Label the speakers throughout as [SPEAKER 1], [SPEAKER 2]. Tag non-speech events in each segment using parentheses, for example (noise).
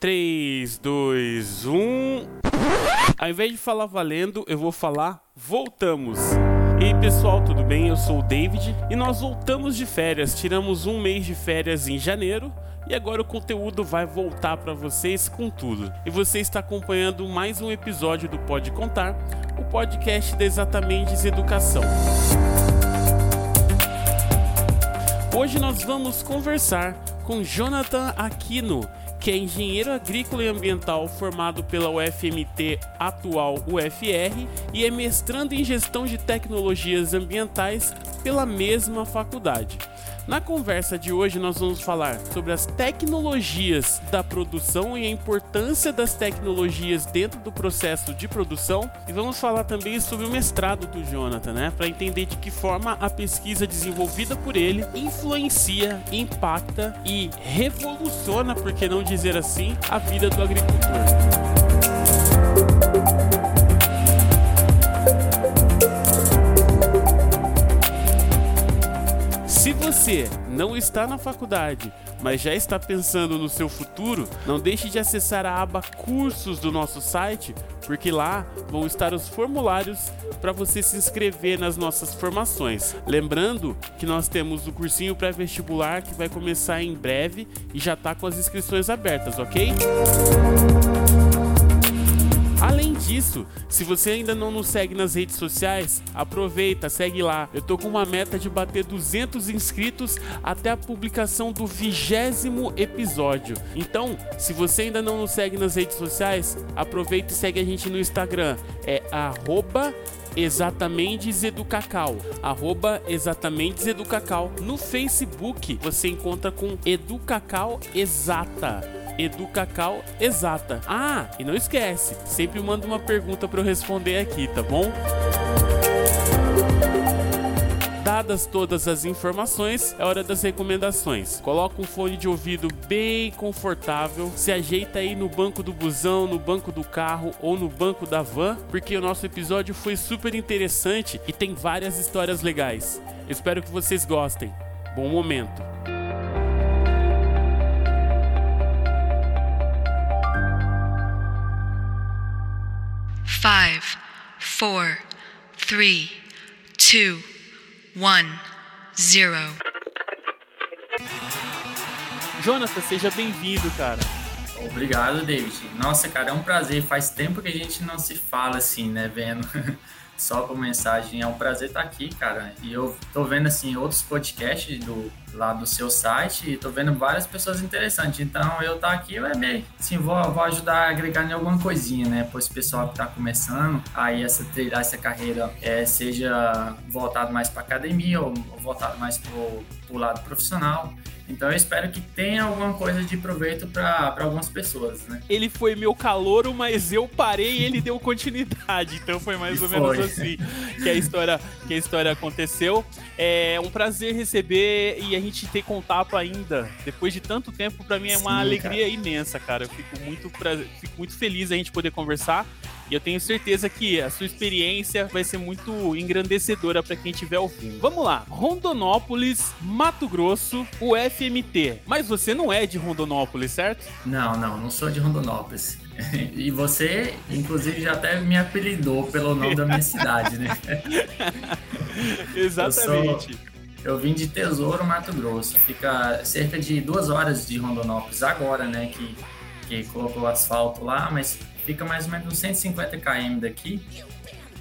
[SPEAKER 1] 3, 2, 1. Ao invés de falar valendo, eu vou falar voltamos. E aí pessoal, tudo bem? Eu sou o David e nós voltamos de férias. Tiramos um mês de férias em janeiro e agora o conteúdo vai voltar para vocês com tudo. E você está acompanhando mais um episódio do Pode Contar, o podcast da Exatamente Educação. Hoje nós vamos conversar com Jonathan Aquino, que é engenheiro agrícola e ambiental formado pela UFMT, atual UFR, e é mestrando em gestão de tecnologias ambientais pela mesma faculdade. Na conversa de hoje, nós vamos falar sobre as tecnologias da produção e a importância das tecnologias dentro do processo de produção. E vamos falar também sobre o mestrado do Jonathan, né? Para entender de que forma a pesquisa desenvolvida por ele influencia, impacta e revoluciona, por que não dizer assim, a vida do agricultor. Se você não está na faculdade, mas já está pensando no seu futuro, não deixe de acessar a aba Cursos do nosso site, porque lá vão estar os formulários para você se inscrever nas nossas formações. Lembrando que nós temos o cursinho pré-vestibular que vai começar em breve e já está com as inscrições abertas, ok? Além disso, se você ainda não nos segue nas redes sociais, aproveita, segue lá. Eu tô com uma meta de bater 200 inscritos até a publicação do vigésimo episódio. Então, se você ainda não nos segue nas redes sociais, aproveita e segue a gente no Instagram. É arroba exatamente arroba exatamente. No Facebook você encontra com Educacau Exata. Educacau Exata. Ah, e não esquece, sempre manda uma pergunta para eu responder aqui, tá bom? Dadas todas as informações, é hora das recomendações. Coloca um fone de ouvido bem confortável, se ajeita aí no banco do busão, no banco do carro ou no banco da van, porque o nosso episódio foi super interessante e tem várias histórias legais. Espero que vocês gostem. Bom momento.
[SPEAKER 2] Five, four, three, two, one, zero.
[SPEAKER 1] Jonathan, seja bem-vindo, cara.
[SPEAKER 3] Obrigado, David. Nossa, cara, é um prazer. Faz tempo que a gente não se fala assim, né, vendo (laughs) só por mensagem. É um prazer estar aqui, cara. E eu tô vendo assim outros podcasts do lá do seu site e tô vendo várias pessoas interessantes. Então eu tá aqui é meio assim, vou, vou ajudar a agregar em alguma coisinha, né? Pois o pessoal que tá começando aí essa trilhar essa carreira é, seja voltado mais para academia ou voltado mais pro, pro lado profissional. Então eu espero que tenha alguma coisa de proveito para algumas pessoas, né?
[SPEAKER 1] Ele foi meu calouro, mas eu parei e ele deu continuidade. Então foi mais e ou foi. menos assim que a história que a história aconteceu. É um prazer receber e a gente ter contato ainda depois de tanto tempo. Para mim é uma Sim, alegria cara. imensa, cara. Eu fico muito pra... fico muito feliz a gente poder conversar. E eu tenho certeza que a sua experiência vai ser muito engrandecedora para quem estiver ouvindo. Vamos lá. Rondonópolis, Mato Grosso, o FMT. Mas você não é de Rondonópolis, certo?
[SPEAKER 3] Não, não, não sou de Rondonópolis. (laughs) E você, inclusive, já até me apelidou pelo nome da minha cidade, né?
[SPEAKER 1] Exatamente. (laughs)
[SPEAKER 3] Eu, sou, eu, vim de Tesouro, Mato Grosso. Fica cerca de duas horas de Rondonópolis agora, né? Que, que colocou o asfalto lá, mas fica mais ou menos uns 150 km daqui.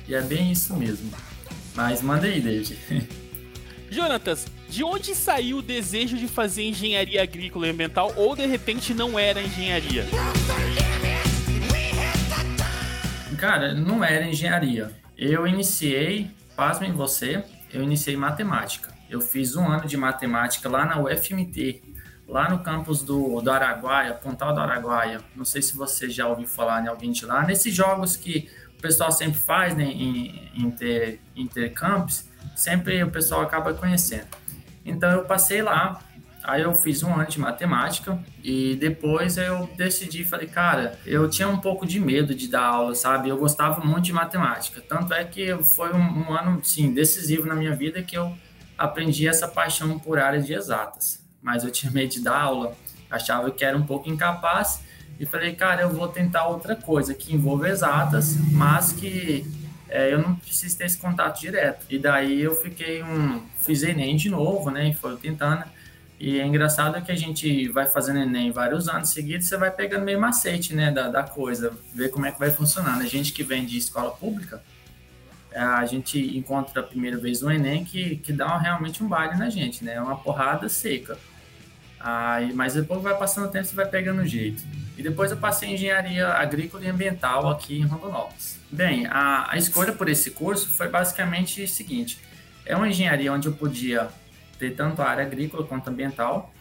[SPEAKER 3] E é bem isso mesmo. Mas manda aí, David. (laughs)
[SPEAKER 1] Jonatas, de onde saiu o desejo de fazer engenharia agrícola e ambiental ou de repente não era engenharia?
[SPEAKER 3] Cara, não era engenharia. Eu iniciei, pasmem você, eu iniciei matemática. Eu fiz um ano de matemática lá na UFMT, lá no campus do, do Araguaia, Pontal do Araguaia. Não sei se você já ouviu falar em alguém de lá. Nesses jogos que o pessoal sempre faz né, em inter, intercampus, sempre o pessoal acaba conhecendo. Então eu passei lá, aí eu fiz um ano de matemática e depois eu decidi, falei, cara, eu tinha um pouco de medo de dar aula, sabe? Eu gostava muito de matemática. Tanto é que foi um, um ano, sim, decisivo na minha vida que eu aprendi essa paixão por áreas de exatas mas eu tinha medo de dar aula, achava que era um pouco incapaz e falei, cara, eu vou tentar outra coisa que envolva exatas, mas que é, eu não preciso ter esse contato direto. E daí eu fiquei um. Fiz Enem de novo, né? E foi tentando. E é engraçado que a gente vai fazendo Enem vários anos seguidos, você vai pegando meio macete, né, da, da coisa, ver como é que vai funcionando. A gente que vem de escola pública, é, a gente encontra a primeira vez o Enem que, que dá realmente um baile na gente, né? É uma porrada seca. Aí, mas depois vai passando o tempo, você vai pegando o jeito. E depois eu passei em engenharia agrícola e ambiental aqui em Rondonópolis. Bem, a, a escolha por esse curso foi basicamente o seguinte: é uma engenharia onde eu podia ter tanto a área agrícola quanto ambiental.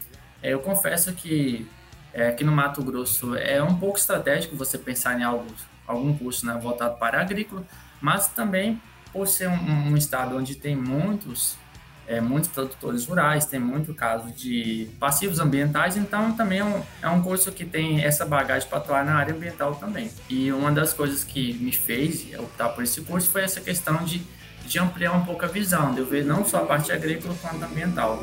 [SPEAKER 3] É, eu confesso que é, aqui no Mato Grosso é um pouco estratégico você pensar em algo, algum curso né, voltado para a agrícola, mas também por ser um, um estado onde tem muitos é, muitos produtores rurais, tem muito caso de passivos ambientais, então também é um, é um curso que tem essa bagagem para atuar na área ambiental também. E uma das coisas que me fez optar por esse curso foi essa questão de, de ampliar um pouco a visão, de eu ver não só a parte agrícola quanto ambiental.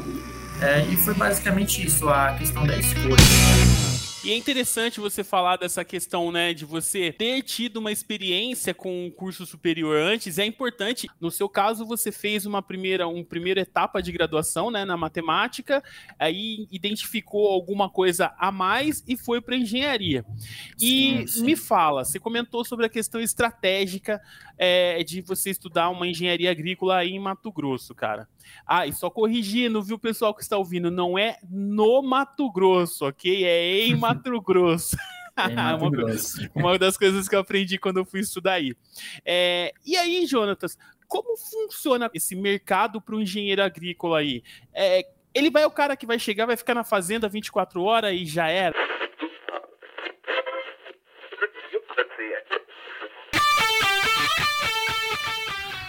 [SPEAKER 3] É, e foi basicamente isso, a questão da escolha.
[SPEAKER 1] E é interessante você falar dessa questão, né, de você ter tido uma experiência com um curso superior antes. É importante. No seu caso, você fez uma primeira, uma primeira etapa de graduação, né, na matemática, aí identificou alguma coisa a mais e foi para engenharia. E sim, sim. me fala, você comentou sobre a questão estratégica é, de você estudar uma engenharia agrícola aí em Mato Grosso, cara. Ah, e só corrigindo, viu, pessoal que está ouvindo, não é no Mato Grosso, ok? É em (laughs) Mato Grosso. Mato (laughs) Grosso. uma, uma, das coisas que eu aprendi quando eu fui estudar aí. É, e aí, Jonatas, como funciona esse mercado para o engenheiro agrícola aí? É, ele vai, o cara que vai chegar, vai ficar na fazenda 24 horas e já era?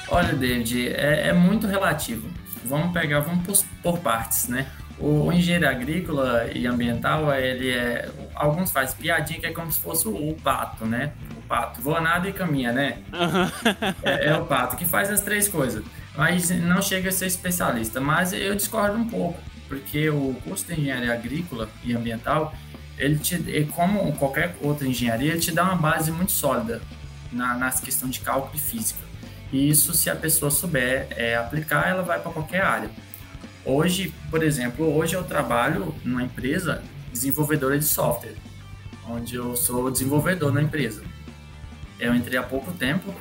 [SPEAKER 3] Olha, David, é, é muito relativo. Vamos pegar, vamos por, por partes, né? O, engenheiro agrícola e ambiental, ele é. Alguns fazem piadinha que é como se fosse o, o pato, né? O pato voa nada e caminha, né? é, é, o pato que faz as três coisas. Mas não chega a ser especialista. Mas eu discordo um pouco, porque o curso de engenharia agrícola e ambiental, ele te, como qualquer outra engenharia, ele te dá uma base muito sólida na, nas questões de cálculo e física. E isso, se a pessoa souber é, aplicar, ela vai para qualquer área. Hoje, por exemplo, hoje eu trabalho numa empresa desenvolvedora de software, onde eu sou desenvolvedor na empresa. Eu entrei há pouco tempo,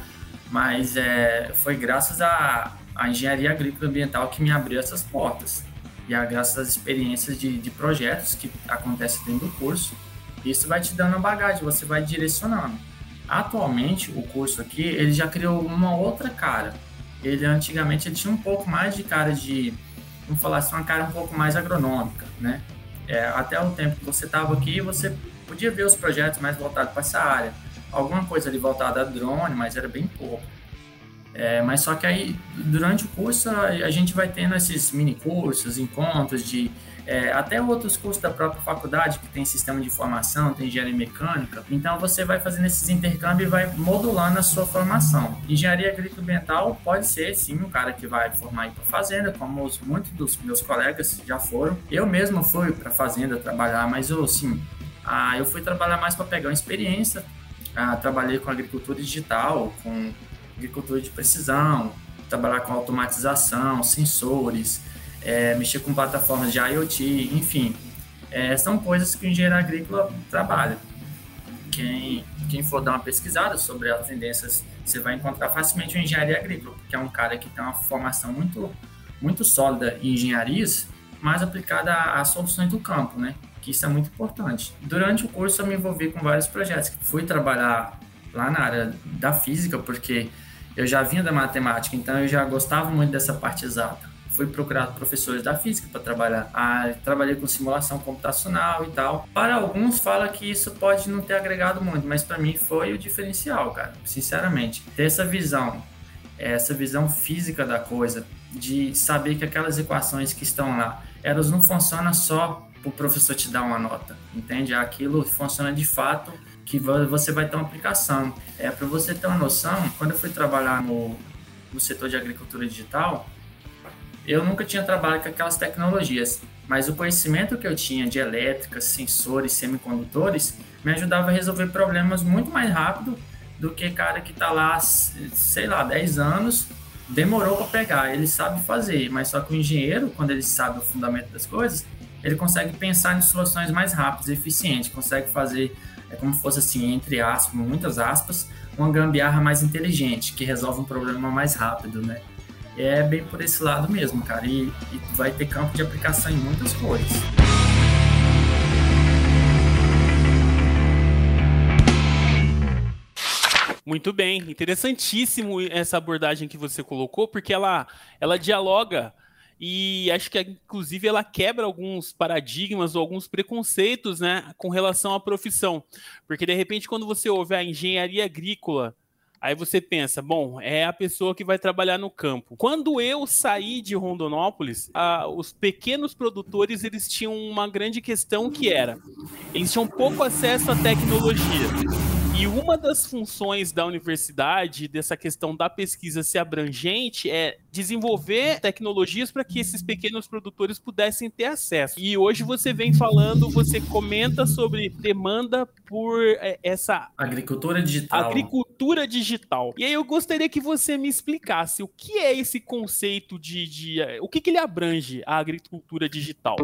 [SPEAKER 3] mas é, foi graças à, à engenharia agrícola ambiental que me abriu essas portas. E a graças às experiências de, de projetos que acontecem dentro do curso, isso vai te dando uma bagagem, você vai direcionando. Atualmente, o curso aqui, ele já criou uma outra cara. Ele antigamente ele tinha um pouco mais de cara de, vamos falar assim, uma cara um pouco mais agronômica, né? É, até o tempo que você estava aqui, você podia ver os projetos mais voltados para essa área. Alguma coisa ali voltada a drone, mas era bem pouco. É, mas só que aí, durante o curso, a, a gente vai tendo esses mini cursos, encontros de é, até outros cursos da própria faculdade, que tem sistema de formação, tem engenharia mecânica. Então você vai fazendo esses intercâmbios e vai modulando a sua formação. Engenharia agrícola ambiental pode ser sim um cara que vai formar para fazenda, como os, muitos dos meus colegas já foram. Eu mesmo fui para fazenda trabalhar, mas eu sim, ah, eu fui trabalhar mais para pegar uma experiência. Ah, trabalhei com agricultura digital, com agricultura de precisão, trabalhar com automatização, sensores é, mexer com plataformas de IoT, enfim, é, são coisas que o engenheiro agrícola trabalha. Quem, quem for dar uma pesquisada sobre as tendências, você vai encontrar facilmente o engenharia agrícola, porque é um cara que tem uma formação muito, muito sólida em engenharias, mais aplicada às soluções do campo, né? Que isso é muito importante. Durante o curso eu me envolvi com vários projetos. Fui trabalhar lá na área da física, porque eu já vinha da matemática, então eu já gostava muito dessa parte exata fui procurar professores da física para trabalhar. Ah, trabalhei com simulação computacional e tal. Para alguns fala que isso pode não ter agregado muito, mas para mim foi o diferencial, cara. Sinceramente, ter essa visão, essa visão física da coisa, de saber que aquelas equações que estão lá, elas não funcionam só para o professor te dar uma nota, entende? Aquilo funciona de fato que você vai ter uma aplicação. É para você ter uma noção. Quando eu fui trabalhar no, no setor de agricultura digital, eu nunca tinha trabalhado com aquelas tecnologias, mas o conhecimento que eu tinha de elétrica, sensores, semicondutores, me ajudava a resolver problemas muito mais rápido do que cara que está lá, sei lá, 10 anos, demorou para pegar. Ele sabe fazer, mas só que o engenheiro, quando ele sabe o fundamento das coisas, ele consegue pensar em soluções mais rápidas, eficientes, consegue fazer, é como fosse assim, entre aspas, muitas aspas, uma gambiarra mais inteligente, que resolve um problema mais rápido, né? É bem por esse lado mesmo, cara, e, e vai ter campo de aplicação em muitas coisas.
[SPEAKER 1] Muito bem, interessantíssimo essa abordagem que você colocou, porque ela, ela dialoga e acho que inclusive ela quebra alguns paradigmas ou alguns preconceitos, né, com relação à profissão. Porque de repente quando você ouve a engenharia agrícola, aí você pensa, bom, é a pessoa que vai trabalhar no campo. Quando eu saí de Rondonópolis, a, os pequenos produtores eles tinham uma grande questão que era, eles tinham pouco acesso à tecnologia. E uma das funções da universidade, dessa questão da pesquisa ser abrangente, é desenvolver tecnologias para que esses pequenos produtores pudessem ter acesso. E hoje você vem falando, você comenta sobre demanda por é, essa
[SPEAKER 3] agricultura digital.
[SPEAKER 1] Agricultura digital. E aí eu gostaria que você me explicasse o que é esse conceito de, de o que, que ele abrange a agricultura digital.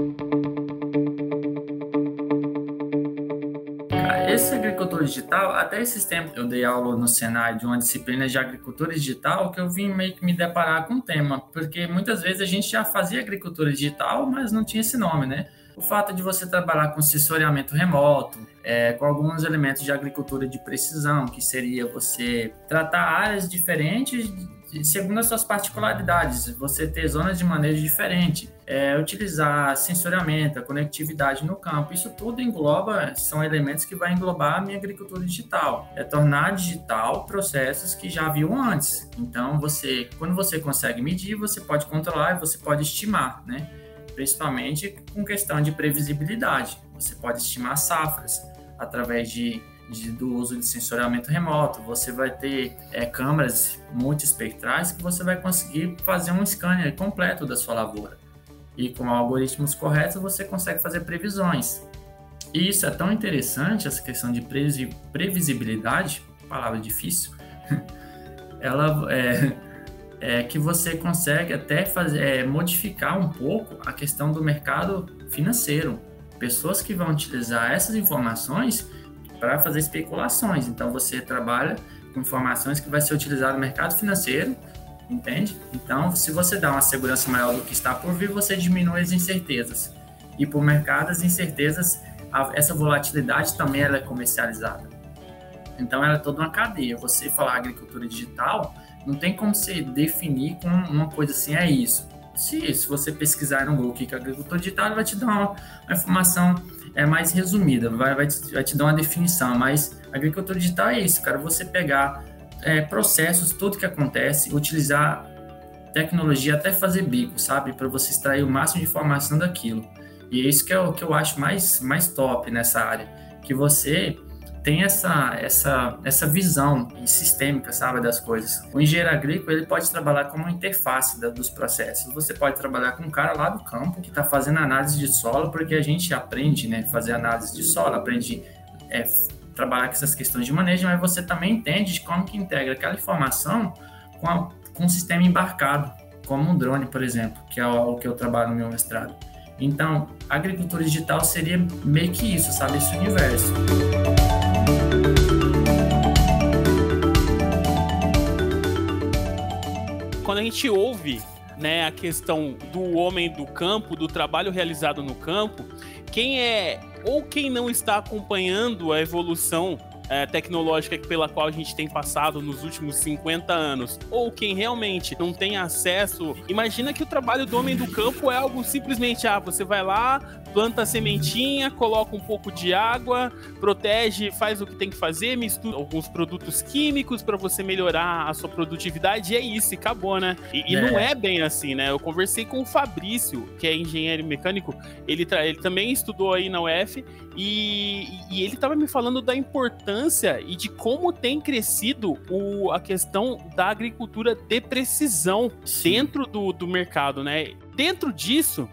[SPEAKER 3] Esse agricultor digital, até esses tempos eu dei aula no Senai de uma disciplina de agricultura digital que eu vim meio que me deparar com o tema, porque muitas vezes a gente já fazia agricultura digital, mas não tinha esse nome, né? O fato de você trabalhar com sensoriamento remoto, é, com alguns elementos de agricultura de precisão, que seria você tratar áreas diferentes segundo as suas particularidades, você ter zonas de manejo diferente, é, utilizar sensoriamento, a conectividade no campo, isso tudo engloba, são elementos que vai englobar a minha agricultura digital, é tornar digital processos que já haviam antes. Então, você, quando você consegue medir, você pode controlar e você pode estimar, né? Principalmente com questão de previsibilidade. Você pode estimar safras através de de, do uso de sensoriamento remoto, você vai ter é, câmeras multiespectrais que você vai conseguir fazer um scanner completo da sua lavoura. E com algoritmos corretos você consegue fazer previsões. E isso é tão interessante, essa questão de previsibilidade, palavra difícil, (laughs) ela é, é, que você consegue até fazer, é, modificar um pouco a questão do mercado financeiro. Pessoas que vão utilizar essas informações para fazer especulações. Então você trabalha com informações que vai ser utilizado no mercado financeiro, entende? Então, se você dá uma segurança maior do que está por vir, você diminui as incertezas. E o mercado, as incertezas, essa volatilidade também ela é comercializada. Então, ela é toda uma cadeia. Você falar agricultura digital, não tem como você definir com uma coisa assim, é isso. Se, se você pesquisar no Google o que é agricultura digital, ele vai te dar uma, uma informação é mais resumida, vai, vai, te, vai te dar uma definição, mas agricultura digital é isso, cara, você pegar é, processos, tudo que acontece, utilizar tecnologia até fazer bico, sabe, para você extrair o máximo de informação daquilo. E é isso que é o que eu acho mais, mais top nessa área, que você tem essa, essa, essa visão sistêmica, sabe, das coisas. O engenheiro agrícola ele pode trabalhar como interface da, dos processos. Você pode trabalhar com um cara lá do campo que está fazendo análise de solo, porque a gente aprende, né, fazer análise de solo, aprende é, trabalhar com essas questões de manejo, mas você também entende de como que integra aquela informação com, a, com um sistema embarcado, como um drone, por exemplo, que é o, o que eu trabalho no meu mestrado. Então, agricultura digital seria meio que isso, sabe, esse universo.
[SPEAKER 1] Quando a gente ouve né, a questão do homem do campo, do trabalho realizado no campo, quem é ou quem não está acompanhando a evolução é, tecnológica pela qual a gente tem passado nos últimos 50 anos, ou quem realmente não tem acesso, imagina que o trabalho do homem do campo é algo simplesmente, ah, você vai lá, planta a sementinha, coloca um pouco de água, protege, faz o que tem que fazer, mistura alguns produtos químicos para você melhorar a sua produtividade, e é isso, e acabou, né? E, e é. não é bem assim, né? Eu conversei com o Fabrício, que é engenheiro mecânico, ele, ele também estudou aí na UF, e, e ele estava me falando da importância e de como tem crescido o, a questão da agricultura de precisão Sim. dentro do, do mercado, né? Dentro disso,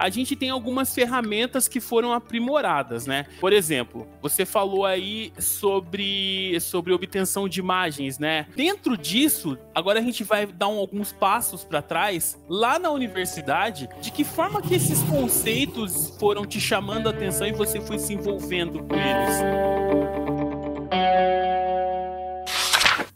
[SPEAKER 1] a gente tem algumas ferramentas que foram aprimoradas, né? Por exemplo, você falou aí sobre, sobre obtenção de imagens, né? Dentro disso, agora a gente vai dar um, alguns passos para trás, lá na universidade, de que forma que esses conceitos foram te chamando a atenção e você foi se envolvendo com eles?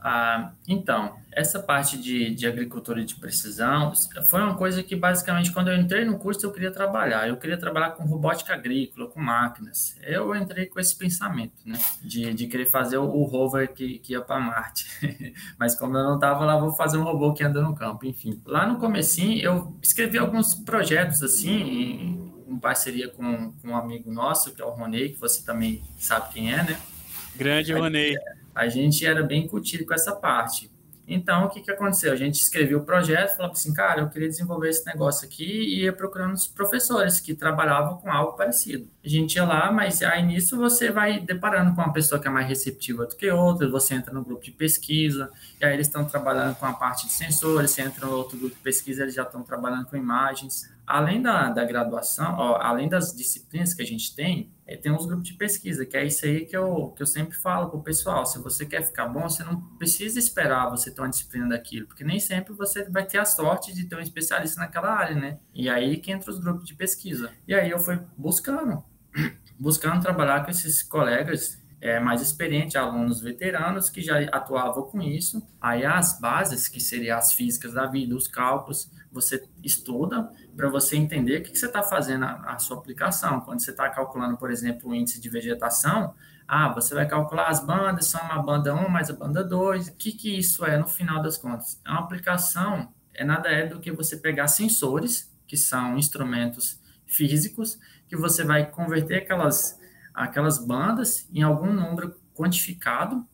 [SPEAKER 3] Ah, então, essa parte de, de agricultura de precisão foi uma coisa que, basicamente, quando eu entrei no curso, eu queria trabalhar. Eu queria trabalhar com robótica agrícola, com máquinas. Eu entrei com esse pensamento, né? De, de querer fazer o, o rover que, que ia para Marte. (laughs) Mas como eu não estava lá, vou fazer um robô que anda no campo, enfim. Lá no comecinho, eu escrevi alguns projetos, assim, em, em parceria com, com um amigo nosso, que é o Ronei, que você também sabe quem é, né?
[SPEAKER 1] Grande Ronei
[SPEAKER 3] a gente era bem curtido com essa parte. Então, o que, que aconteceu? A gente escreveu o projeto, falou assim, cara, eu queria desenvolver esse negócio aqui e ia procurando os professores que trabalhavam com algo parecido. A gente ia lá, mas aí nisso você vai deparando com uma pessoa que é mais receptiva do que outra, você entra no grupo de pesquisa, e aí eles estão trabalhando com a parte de sensores, você entra no outro grupo de pesquisa, eles já estão trabalhando com imagens. Além da, da graduação, ó, além das disciplinas que a gente tem, é, tem uns grupos de pesquisa, que é isso aí que eu, que eu sempre falo para o pessoal. Se você quer ficar bom, você não precisa esperar você ter uma disciplina daquilo, porque nem sempre você vai ter a sorte de ter um especialista naquela área, né? E aí que entra os grupos de pesquisa. E aí eu fui buscando, (clears throat) buscando trabalhar com esses colegas é, mais experientes, alunos veteranos que já atuavam com isso. Aí as bases, que seriam as físicas da vida, os cálculos, você estuda para você entender o que, que você está fazendo a, a, sua aplicação. Quando você está calculando, por exemplo, o índice de vegetação, ah, você vai calcular as bandas, são uma banda 1 mais a banda 2. O que, que isso é no final das contas? É uma aplicação, é nada é do que você pegar sensores, que são instrumentos físicos, que você vai converter aquelas, aquelas bandas em algum número quantificado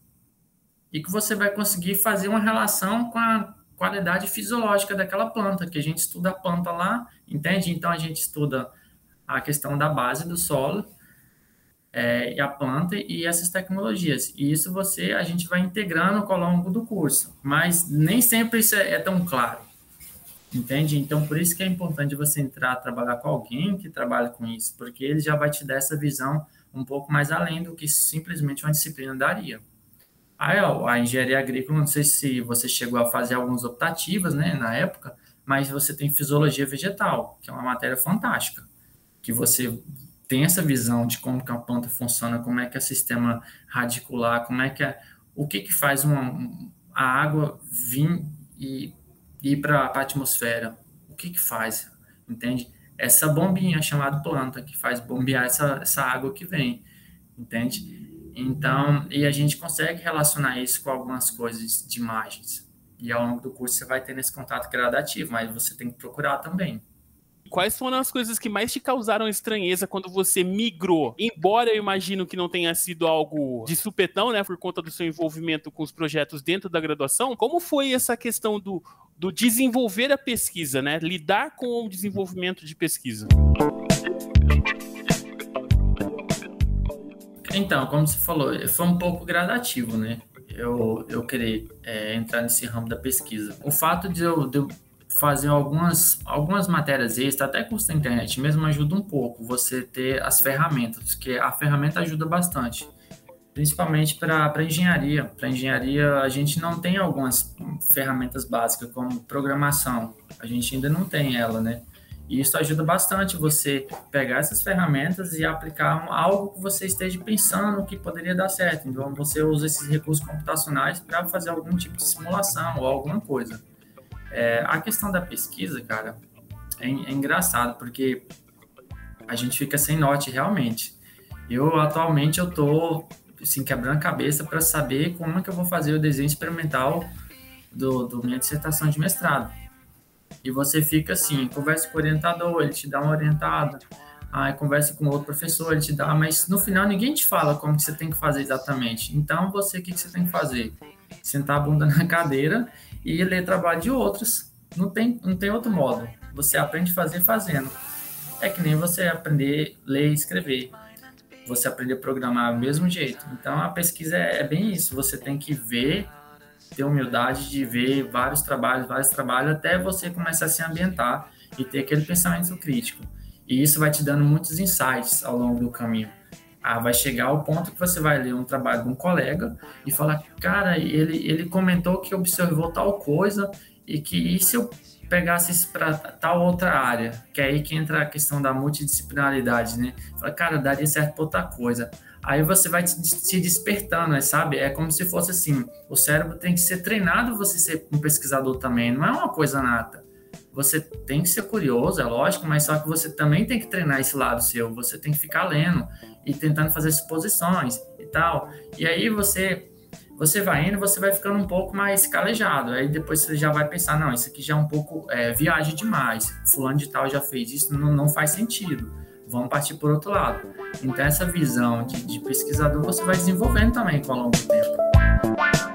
[SPEAKER 3] e que você vai conseguir fazer uma relação com a qualidade fisiológica daquela planta, que a gente estuda a planta lá, entende? Então a gente estuda a questão da base do solo é, e a planta e essas tecnologias. E isso você a gente vai integrando ao longo do curso, mas nem sempre isso é, é tão claro. Entende? Então, por isso que é importante você entrar, trabalhar com alguém que trabalha com isso, porque ele já vai te dar essa visão um pouco mais além do que simplesmente uma disciplina daria. Aí, ó, a engenharia agrícola, não sei se você chegou a fazer algumas optativas, né, na época, mas você tem fisiologia vegetal, que é uma matéria fantástica, que você tem essa visão de como que a planta funciona, como é que é o sistema radicular, como é que é, o que que faz uma, a água vir e ir para a atmosfera, o que que faz, entende? Essa bombinha chamada planta que faz bombear essa, essa água que vem, entende? Então, e a gente consegue relacionar isso com algumas coisas de imagens. E ao longo do curso você vai ter esse contato gradativo, mas você tem que procurar também.
[SPEAKER 1] Quais foram as coisas que mais te causaram estranheza quando você migrou? Embora eu imagino que não tenha sido algo de supetão, né, por conta do seu envolvimento com os projetos dentro da graduação, como foi essa questão do, do desenvolver a pesquisa, né? Lidar com o desenvolvimento de pesquisa?
[SPEAKER 3] Então, como você falou, foi um pouco gradativo, né? Eu, eu querer é, entrar nesse ramo da pesquisa. O fato de eu, de eu fazer algumas, algumas matérias extras, até curso da internet mesmo, ajuda um pouco você ter as ferramentas, que a ferramenta ajuda bastante, principalmente para engenharia. Para engenharia, a gente não tem algumas ferramentas básicas, como programação, a gente ainda não tem ela, né? E isso ajuda bastante você pegar essas ferramentas e aplicar algo que você esteja pensando que poderia dar certo. Então, você usa esses recursos computacionais para fazer algum tipo de simulação ou alguma coisa. É, a questão da pesquisa, cara, é, é engraçado, porque a gente fica sem norte realmente. Eu, atualmente, eu tô assim, quebrando a cabeça para saber como é que eu vou fazer o desenho experimental do, do minha dissertação de mestrado e você fica assim, conversa com o orientador, ele te dá uma orientada, aí conversa com outro professor, ele te dá, mas no final ninguém te fala como que você tem que fazer exatamente. Então, você, o que, que você tem que fazer? Sentar a bunda (laughs) na cadeira e ler trabalho de outros. Não tem, não tem outro modo. Você aprende a fazer fazendo. É que nem você aprender a ler e escrever. Você aprender a programar do mesmo jeito. Então, a pesquisa é, é bem isso. Você tem que ver ter humildade de ver vários trabalhos, vários trabalhos, até você começar a se ambientar e ter aquele pensamento crítico. E isso vai te dando muitos insights ao longo do caminho. Ah, vai chegar ao ponto que você vai ler um trabalho de um colega e falar, cara, ele, ele comentou que observou tal coisa e que e se eu pegasse isso para tal outra área, que é aí que entra a questão da multidisciplinaridade, né? Fala, cara, daria certo para outra coisa. Aí você vai se despertando, sabe? É como se fosse assim: o cérebro tem que ser treinado você ser um pesquisador também, não é uma coisa nata. Você tem que ser curioso, é lógico, mas só que você também tem que treinar esse lado seu. Você tem que ficar lendo e tentando fazer suposições e tal. E aí você você vai indo, você vai ficando um pouco mais calejado. Aí depois você já vai pensar, não, isso aqui já é um pouco é, viagem demais. Fulano de tal já fez isso, não, não faz sentido. Vamos partir por outro lado. Então essa visão de, de pesquisador você vai desenvolvendo também com o longo do tempo.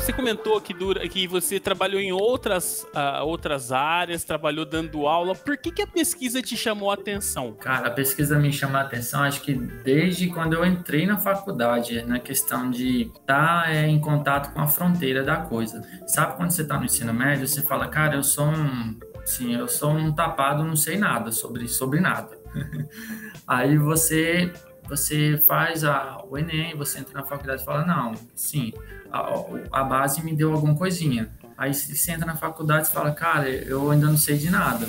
[SPEAKER 1] Você comentou que, dura, que você trabalhou em outras, uh, outras áreas, trabalhou dando aula. Por que, que a pesquisa te chamou a atenção?
[SPEAKER 3] Cara, a pesquisa me chamou a atenção, acho que desde quando eu entrei na faculdade, na questão de estar tá, é, em contato com a fronteira da coisa. Sabe quando você está no ensino médio, você fala, cara, eu sou um. Sim, eu sou um tapado, não sei nada sobre, sobre nada. (laughs) Aí você você faz a, o Enem, você entra na faculdade e fala, não, sim, a, a base me deu alguma coisinha. Aí você entra na faculdade e fala, cara, eu ainda não sei de nada.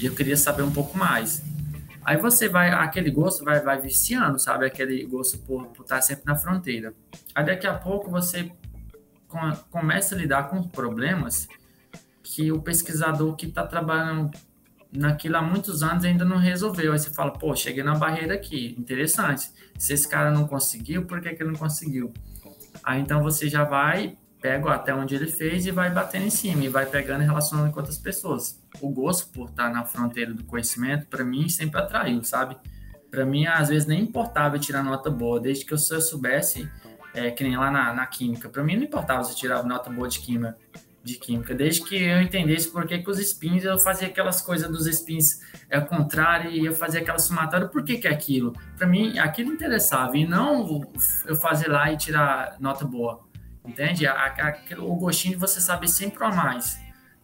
[SPEAKER 3] E eu queria saber um pouco mais. Aí você vai, aquele gosto vai, vai viciando, sabe? Aquele gosto por, por estar sempre na fronteira. Aí daqui a pouco você com, começa a lidar com problemas que o pesquisador que está trabalhando naquilo há muitos anos ainda não resolveu. Aí você fala, pô, cheguei na barreira aqui, interessante. Se esse cara não conseguiu, por que, que ele não conseguiu? Aí então você já vai, pega até onde ele fez e vai batendo em cima e vai pegando e relacionando com outras pessoas. O gosto por estar na fronteira do conhecimento, para mim, sempre atraiu, sabe? Para mim, às vezes, nem importava tirar nota boa, desde que eu, soubesse, é, que nem lá na, na química. Para mim, não importava se eu tirava nota boa de química, de química, desde que eu entendesse por que, que os spins, eu fazia aquelas coisas dos spins é o contrário e eu fazia aquela somatória, por que que é aquilo? Para mim, aquilo interessava e não eu fazer lá e tirar nota boa, entende? O gostinho de você saber sempre a mais.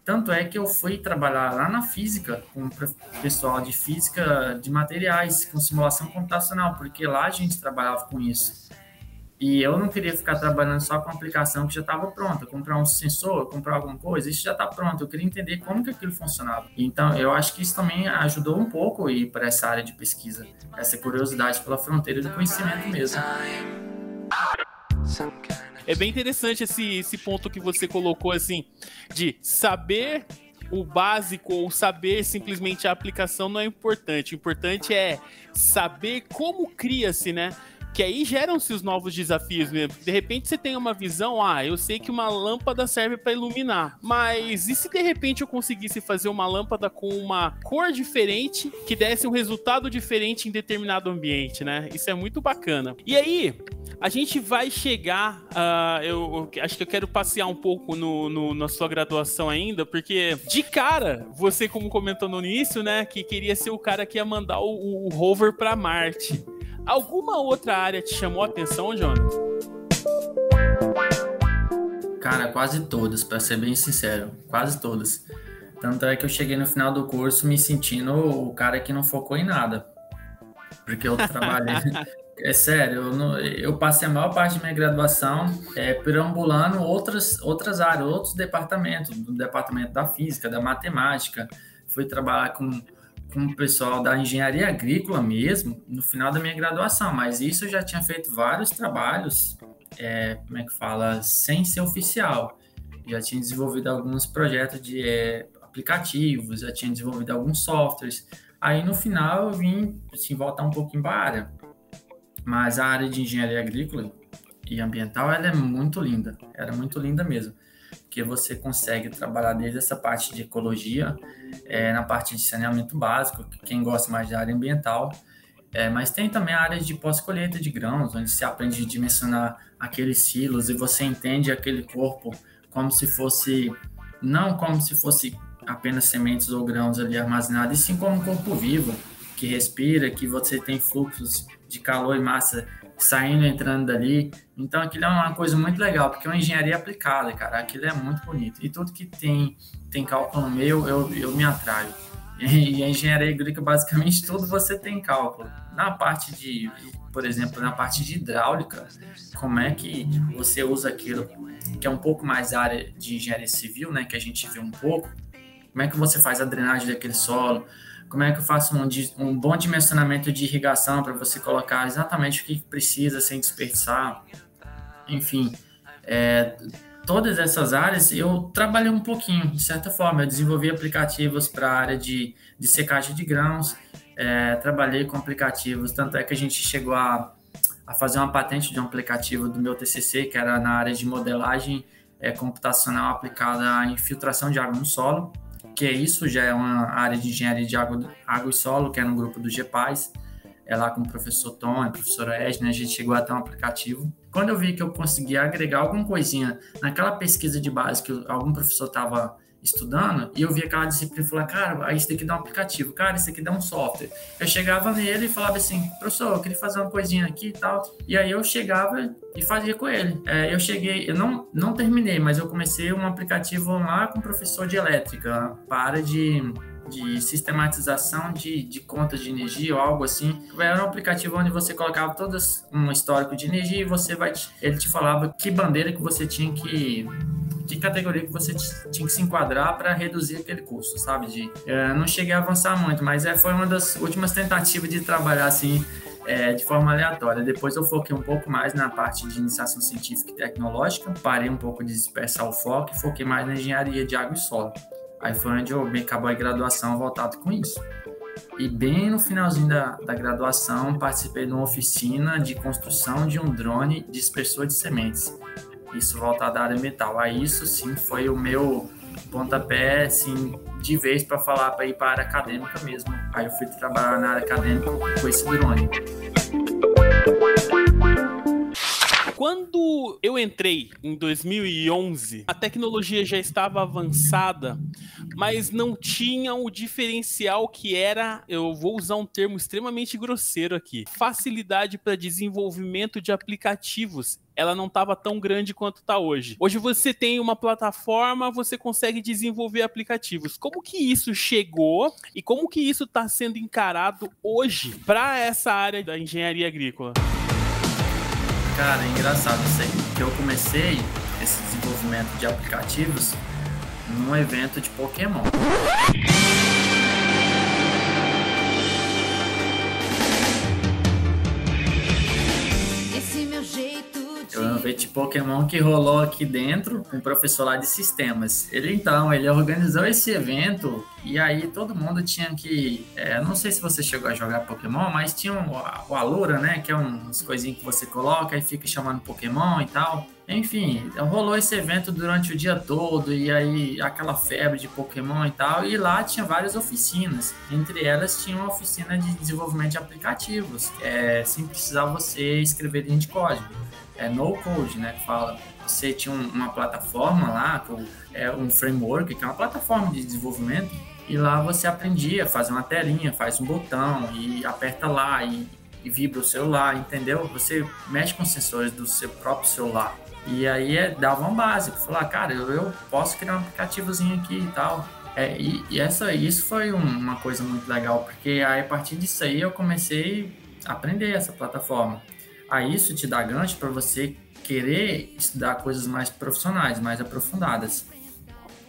[SPEAKER 3] Tanto é que eu fui trabalhar lá na física, com o pessoal de física de materiais, com simulação computacional, porque lá a gente trabalhava com isso. E eu não queria ficar trabalhando só com a aplicação que já estava pronta, comprar um sensor, comprar alguma coisa, isso já está pronto. Eu queria entender como que aquilo funcionava. Então, eu acho que isso também ajudou um pouco ir para essa área de pesquisa, essa curiosidade pela fronteira do conhecimento mesmo.
[SPEAKER 1] É bem interessante esse, esse ponto que você colocou, assim, de saber o básico ou saber simplesmente a aplicação não é importante. O importante é saber como cria-se, né? Que aí geram-se os novos desafios mesmo. De repente você tem uma visão, ah, eu sei que uma lâmpada serve para iluminar, mas e se de repente eu conseguisse fazer uma lâmpada com uma cor diferente que desse um resultado diferente em determinado ambiente, né? Isso é muito bacana. E aí, a gente vai chegar. Uh, eu, eu, acho que eu quero passear um pouco no, no, na sua graduação ainda, porque de cara, você, como comentou no início, né, que queria ser o cara que ia mandar o, o rover para Marte. Alguma outra área te chamou a atenção, Jonathan?
[SPEAKER 3] Cara, quase todas, para ser bem sincero, quase todas. Tanto é que eu cheguei no final do curso me sentindo o cara que não focou em nada. Porque eu trabalhei. (laughs) é sério, eu, não, eu, passei a maior parte da minha graduação é, perambulando outras, outras áreas, outros departamentos, do departamento da física, da matemática. Fui trabalhar com com o pessoal da engenharia agrícola mesmo, no final da minha graduação, mas isso eu já tinha feito vários trabalhos, é, como é que fala, sem ser oficial. Já tinha desenvolvido alguns projetos de é, aplicativos, já tinha desenvolvido alguns softwares. Aí no final eu vim assim, voltar um pouquinho para a área. Mas a área de engenharia agrícola e ambiental ela é muito linda, era muito linda mesmo porque você consegue trabalhar desde essa parte de ecologia, é, na parte de saneamento básico, quem gosta mais da área ambiental, é, mas tem também a área de pós-colheita de grãos, onde se aprende a dimensionar aqueles silos e você entende aquele corpo como se fosse, não como se fosse apenas sementes ou grãos ali armazenados, e sim como um corpo vivo, que respira, que você tem fluxos de calor e massa saindo, entrando dali. Então aquilo é uma coisa muito legal, porque é uma engenharia aplicada, cara. Aquilo é muito bonito. E tudo que tem, tem cálculo no meio, eu, eu me atraio. E a engenharia agrícola, basicamente, tudo você tem cálculo. Na parte de, por exemplo, na parte de hidráulica, como é que você usa aquilo que é um pouco mais área de engenharia civil, né, que a gente viu um pouco, como é que você faz a drenagem daquele solo, como é que eu faço um, um bom dimensionamento de irrigação para você colocar exatamente o que precisa sem desperdiçar, enfim, é, todas essas áreas eu trabalhei um pouquinho, de certa forma. Eu desenvolvi aplicativos para a área de, de secagem de grãos, é, trabalhei com aplicativos, tanto é que a gente chegou a, a fazer uma patente de um aplicativo do meu TCC, que era na área de modelagem é, computacional aplicada à infiltração de água no solo, que é isso já é uma área de engenharia de água, água e solo, que é no grupo do GPAS é lá com o professor Tom, a professora Edna, a gente chegou até um aplicativo. Quando eu vi que eu conseguia agregar alguma coisinha naquela pesquisa de base que algum professor estava estudando, e eu vi aquela disciplina e falava, cara, isso daqui dá um aplicativo, cara, isso aqui dá um software. Eu chegava nele e falava assim, professor, eu queria fazer uma coisinha aqui e tal. E aí eu chegava e fazia com ele. É, eu cheguei, eu não, não terminei, mas eu comecei um aplicativo lá com professor de elétrica, para de de sistematização de, de contas de energia ou algo assim. Era um aplicativo onde você colocava todas um histórico de energia e você vai ele te falava que bandeira que você tinha que de categoria que você tinha que se enquadrar para reduzir aquele custo, sabe? De, é, não cheguei a avançar muito, mas é, foi uma das últimas tentativas de trabalhar assim é, de forma aleatória. Depois eu foquei um pouco mais na parte de iniciação científica e tecnológica, parei um pouco de dispersar o foco e foquei mais na engenharia de água e solo. Aí foi onde eu acabou a graduação voltado com isso. E bem no finalzinho da, da graduação, participei de uma oficina de construção de um drone dispersor de sementes. Isso voltado à área metal. Aí isso sim foi o meu pontapé assim, de vez para falar para ir para a área acadêmica mesmo. Aí eu fui trabalhar na área acadêmica com esse drone.
[SPEAKER 1] Quando eu entrei em 2011, a tecnologia já estava avançada, mas não tinha o diferencial que era, eu vou usar um termo extremamente grosseiro aqui, facilidade para desenvolvimento de aplicativos ela não estava tão grande quanto está hoje. Hoje você tem uma plataforma, você consegue desenvolver aplicativos. Como que isso chegou e como que isso está sendo encarado hoje para essa área da engenharia agrícola?
[SPEAKER 3] Cara, é engraçado isso aí, que eu comecei esse desenvolvimento de aplicativos num evento de Pokémon. Eu evento de Pokémon que rolou aqui dentro com um professor lá de sistemas. Ele então, ele organizou esse evento e aí todo mundo tinha que. É, não sei se você chegou a jogar Pokémon, mas tinha um, o Alura, né? Que é umas coisinhas que você coloca e fica chamando Pokémon e tal. Enfim, rolou esse evento durante o dia todo e aí aquela febre de Pokémon e tal. E lá tinha várias oficinas. Entre elas tinha uma oficina de desenvolvimento de aplicativos, é, sem precisar você escrever dentro de código. É no code, né? Fala. Você tinha um, uma plataforma lá, é um framework, que é uma plataforma de desenvolvimento e lá você aprendia a fazer uma telinha, faz um botão e aperta lá e, e vibra o celular, entendeu? Você mexe com sensores do seu próprio celular. E aí é, dava um básico, falar, cara, eu, eu posso criar um aplicativozinho aqui e tal. É, e, e, essa, isso foi um, uma coisa muito legal, porque aí, a partir disso aí eu comecei a aprender essa plataforma. Aí isso te dá gancho para você querer estudar coisas mais profissionais, mais aprofundadas.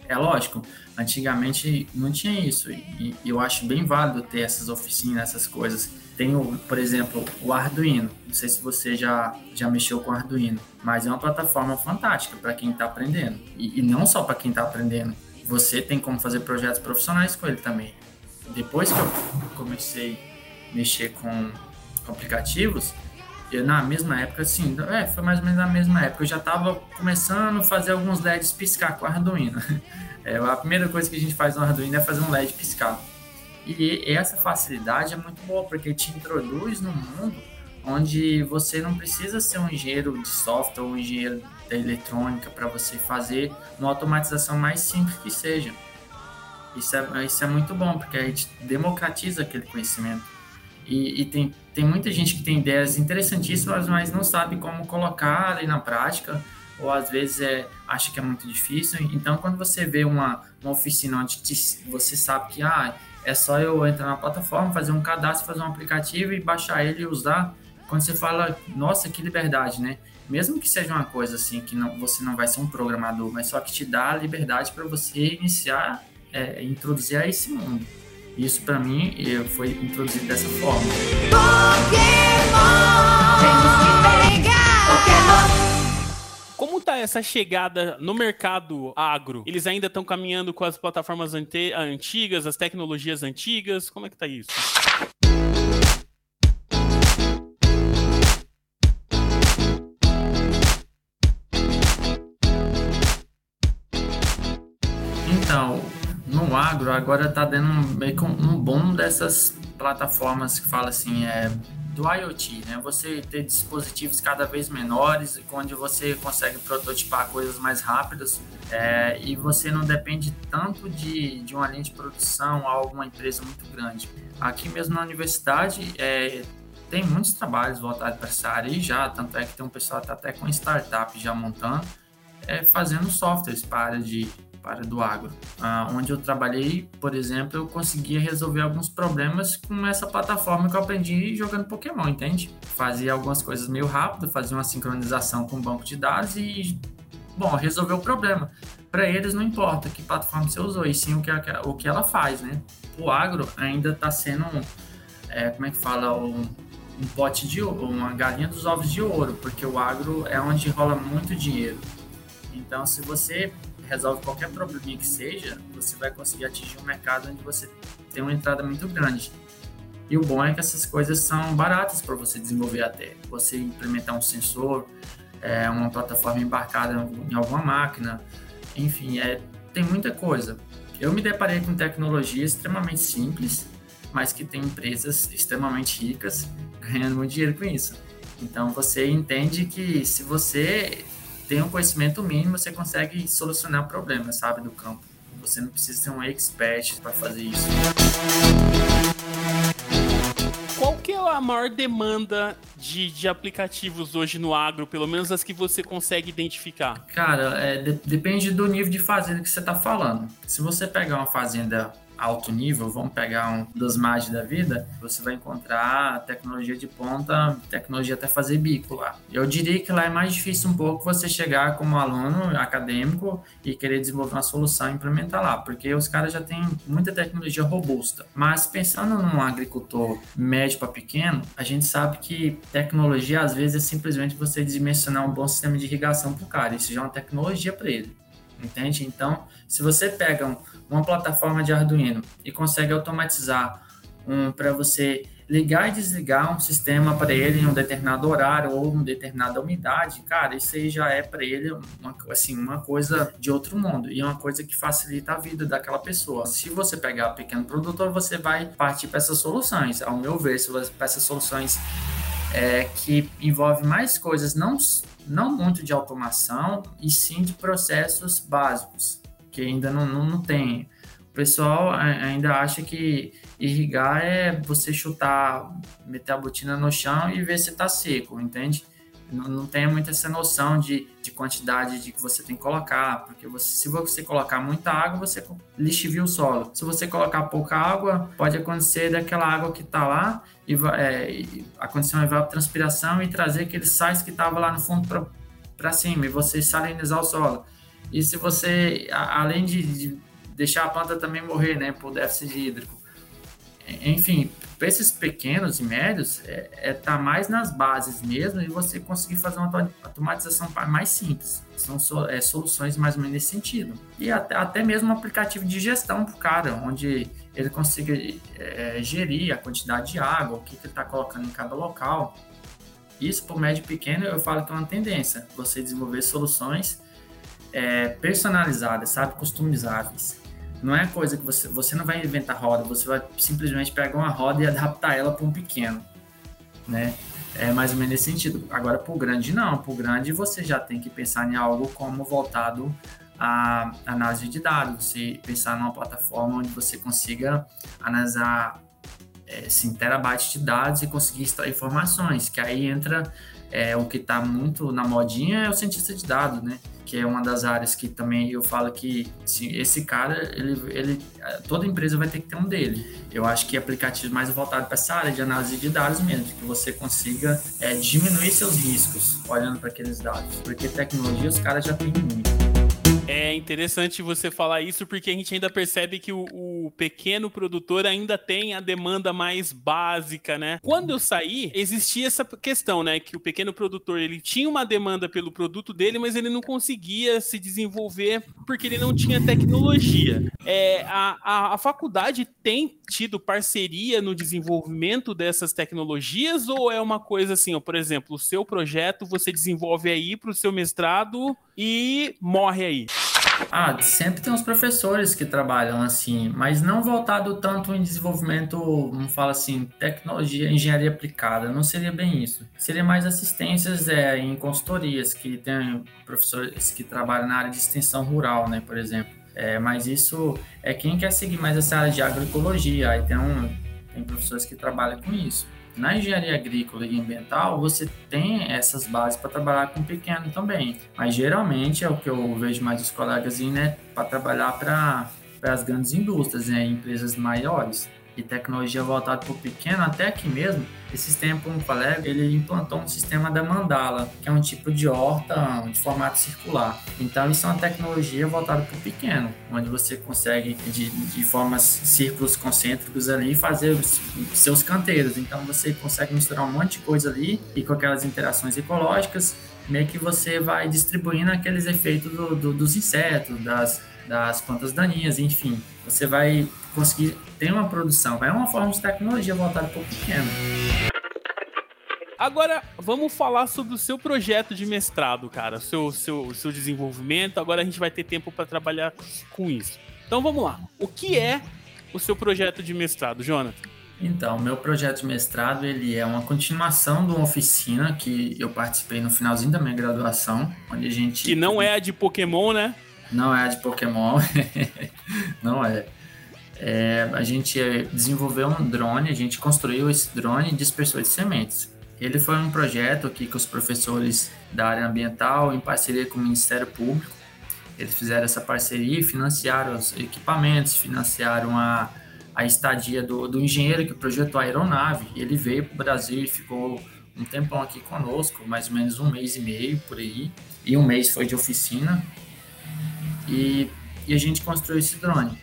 [SPEAKER 3] É lógico, antigamente não tinha isso e, eu acho bem válido ter essas oficinas, essas coisas. Tem, o, por exemplo, o Arduino. Não sei se você já, já mexeu com o Arduino, mas é uma plataforma fantástica para quem está aprendendo. E, e não só para quem está aprendendo. Você tem como fazer projetos profissionais com ele também. Depois que eu comecei a mexer com aplicativos, na mesma época, assim, é, foi mais ou menos na mesma época. Eu já estava começando a fazer alguns LEDs piscar com o Arduino. (laughs) É, a primeira coisa que a gente faz no Arduino é fazer um LED piscar. E essa facilidade é muito boa, porque te introduz no mundo onde você não precisa ser um engenheiro de software ou um engenheiro da eletrônica para você fazer uma automatização mais simples que seja. Isso é, isso é muito bom, porque a gente democratiza aquele conhecimento. E, e, tem, tem muita gente que tem ideias interessantíssimas, mas não sabe como colocar ali na prática ou às vezes é, acha que é muito difícil. Então, quando você vê uma, uma oficina onde te, você sabe que ah, é só eu entrar na plataforma, fazer um cadastro, fazer um aplicativo e baixar ele e usar, quando você fala, nossa, que liberdade, né? Mesmo que seja uma coisa assim, que não, você não vai ser um programador, mas só que te dá a liberdade para você iniciar, é, introduzir a esse mundo. Isso para mim foi introduzido dessa forma.
[SPEAKER 1] Como tá essa chegada no mercado agro? Eles ainda estão caminhando com as plataformas antigas, as tecnologias antigas? Como é que tá isso?
[SPEAKER 3] Então, agro agora tá dando meio que um boom dessas plataformas que fala assim, é do IoT, né? Você ter dispositivos cada vez menores, onde você consegue prototipar coisas mais rápidas é, e você não depende tanto de, de uma linha de produção ou alguma empresa muito grande. Aqui mesmo na universidade é, tem muitos trabalhos voltados para essa área e já, tanto é que tem um pessoal que tá até com startup já montando, é, fazendo softwares para a área de para do agro. Ah, onde eu trabalhei, por exemplo, eu conseguia resolver alguns problemas com essa plataforma que eu aprendi jogando Pokémon, entende? Fazia algumas coisas meio rápido, fazia uma sincronização com o banco de dados e, bom, resolveu o problema. Para eles não importa que plataforma você usou, e sim o que, o que ela faz, né? O agro ainda está sendo, é, como é que fala, um, um pote de ouro, uma galinha dos ovos de ouro, porque o agro é onde rola muito dinheiro. Então, se você resolve qualquer probleminha que seja, você vai conseguir atingir um mercado onde você tem uma entrada muito grande. E o bom é que essas coisas são baratas para você desenvolver até. Você implementar um sensor, é, uma plataforma embarcada em alguma máquina, enfim, é, tem muita coisa. Eu me deparei com tecnologia extremamente simples, mas que tem empresas extremamente ricas (laughs) ganhando muito dinheiro com isso. Então você entende que se você tem um conhecimento mínimo, você consegue solucionar problemas, sabe, do campo. Você não precisa ser um expert para fazer isso.
[SPEAKER 1] Qual que é a maior demanda de, de aplicativos hoje no agro, pelo menos as que você consegue identificar?
[SPEAKER 3] Cara, é, de, depende do nível de fazenda que você está falando. Se você pegar uma fazenda alto nível, vamos pegar um dos MAD da vida, você vai encontrar tecnologia de ponta, tecnologia até fazer bico lá. Eu diria que lá é mais difícil um pouco você chegar como aluno acadêmico e querer desenvolver uma solução e implementar lá, porque os caras já têm muita tecnologia robusta. Mas pensando num agricultor médio para pequeno, a gente sabe que tecnologia às vezes é simplesmente você dimensionar um bom sistema de irrigação para o cara. Isso já é uma tecnologia para ele entende? Então, se você pega uma plataforma de Arduino e consegue automatizar um para você ligar e desligar um sistema para ele em um determinado horário ou uma determinada umidade, cara, isso aí já é para ele uma, assim, uma coisa de outro mundo e é uma coisa que facilita a vida daquela pessoa. Se você pegar pequeno produtor, você vai partir para essas soluções. Ao meu ver, para essas soluções é, que envolve mais coisas, não, não muito de automação, e sim de processos básicos, que ainda não, não, não tem. O pessoal ainda acha que irrigar é você chutar, meter a botina no chão e ver se está seco, entende? Não, não tem muito essa noção de, de quantidade de que você tem que colocar, porque você, se você colocar muita água, você lixivia o solo. Se você colocar pouca água, pode acontecer daquela água que está lá é, acontecer uma evapotranspiração e trazer aqueles sais que estavam lá no fundo para cima e você salinizar o solo. E se você, além de, de deixar a planta também morrer, né, por déficit hídrico, enfim, para esses pequenos e médios, é, é tá mais nas bases mesmo e você conseguir fazer uma automatização mais simples. São so, é, soluções mais ou menos nesse sentido. E até, até mesmo um aplicativo de gestão para o cara, onde ele consiga é, gerir a quantidade de água, o que, que ele está colocando em cada local. Isso, o médio e pequeno, eu falo que é uma tendência, você desenvolver soluções é, personalizadas, sabe, customizáveis. Não é coisa que você, você não vai inventar roda, você vai simplesmente pegar uma roda e adaptar ela para um pequeno, né? É mais ou menos nesse sentido. Agora, para o grande, não. Para o grande, você já tem que pensar em algo como voltado à análise de dados. Você pensar numa plataforma onde você consiga analisar é, 5 terabytes de dados e conseguir extrair informações, que aí entra é, o que está muito na modinha é o cientista de dados, né? Que é uma das áreas que também eu falo que assim, esse cara, ele, ele, toda empresa vai ter que ter um dele. Eu acho que aplicativos mais voltados para essa área de análise de dados mesmo, que você consiga é, diminuir seus riscos olhando para aqueles dados, porque tecnologia os caras já têm muito.
[SPEAKER 1] É interessante você falar isso porque a gente ainda percebe que o, o, pequeno produtor ainda tem a demanda mais básica, né? Quando eu saí, existia essa questão, né? Que o pequeno produtor ele tinha uma demanda pelo produto dele, mas ele não conseguia se desenvolver porque ele não tinha tecnologia. É, a, a, a faculdade tem tido parceria no desenvolvimento dessas tecnologias ou é uma coisa assim, ó, por exemplo, o seu projeto você desenvolve aí para o seu mestrado e morre aí?
[SPEAKER 3] Ah, sempre tem os professores que trabalham assim, mas não voltado tanto em desenvolvimento, vamos falar assim, tecnologia, engenharia aplicada, não seria bem isso. Seria mais assistências é, em consultorias, que tem professores que trabalham na área de extensão rural, né, por exemplo. É, mas isso é quem quer seguir mais essa área de agroecologia, aí tem, um, tem professores que trabalham com isso. Na engenharia agrícola e ambiental, você tem essas bases para trabalhar com pequeno também, mas geralmente é o que eu vejo mais os colegas indo né, para trabalhar para as grandes indústrias, né, empresas maiores e tecnologia voltada para o pequeno, até aqui mesmo, esse tempos um colega, ele implantou um sistema da mandala, que é um tipo de horta de formato circular. Então, isso é uma tecnologia voltada para o pequeno, onde você consegue, de, de formas círculos concêntricos ali, fazer os seus canteiros. Então, você consegue misturar um monte de coisa ali e com aquelas interações ecológicas, meio que você vai distribuindo aqueles efeitos do, do, dos insetos, das, das plantas daninhas, enfim. Você vai conseguir ter uma produção. É uma forma de tecnologia voltada para o pequeno.
[SPEAKER 1] Agora, vamos falar sobre o seu projeto de mestrado, cara. Seu, seu, seu desenvolvimento. Agora a gente vai ter tempo para trabalhar com isso. Então vamos lá. O que é o seu projeto de mestrado, Jonathan?
[SPEAKER 3] Então, meu projeto de mestrado ele é uma continuação de uma oficina que eu participei no finalzinho da minha graduação, onde a gente
[SPEAKER 1] que não é a de Pokémon, né?
[SPEAKER 3] Não é a de Pokémon, (laughs) não é. é. A gente desenvolveu um drone, a gente construiu esse drone dispersou de sementes. Ele foi um projeto aqui que os professores da área ambiental, em parceria com o Ministério Público, eles fizeram essa parceria e financiaram os equipamentos, financiaram a a estadia do, do engenheiro que projetou a aeronave. Ele veio para o Brasil e ficou um tempão aqui conosco, mais ou menos um mês e meio por aí. E um mês foi de oficina. E, e a gente construiu esse drone.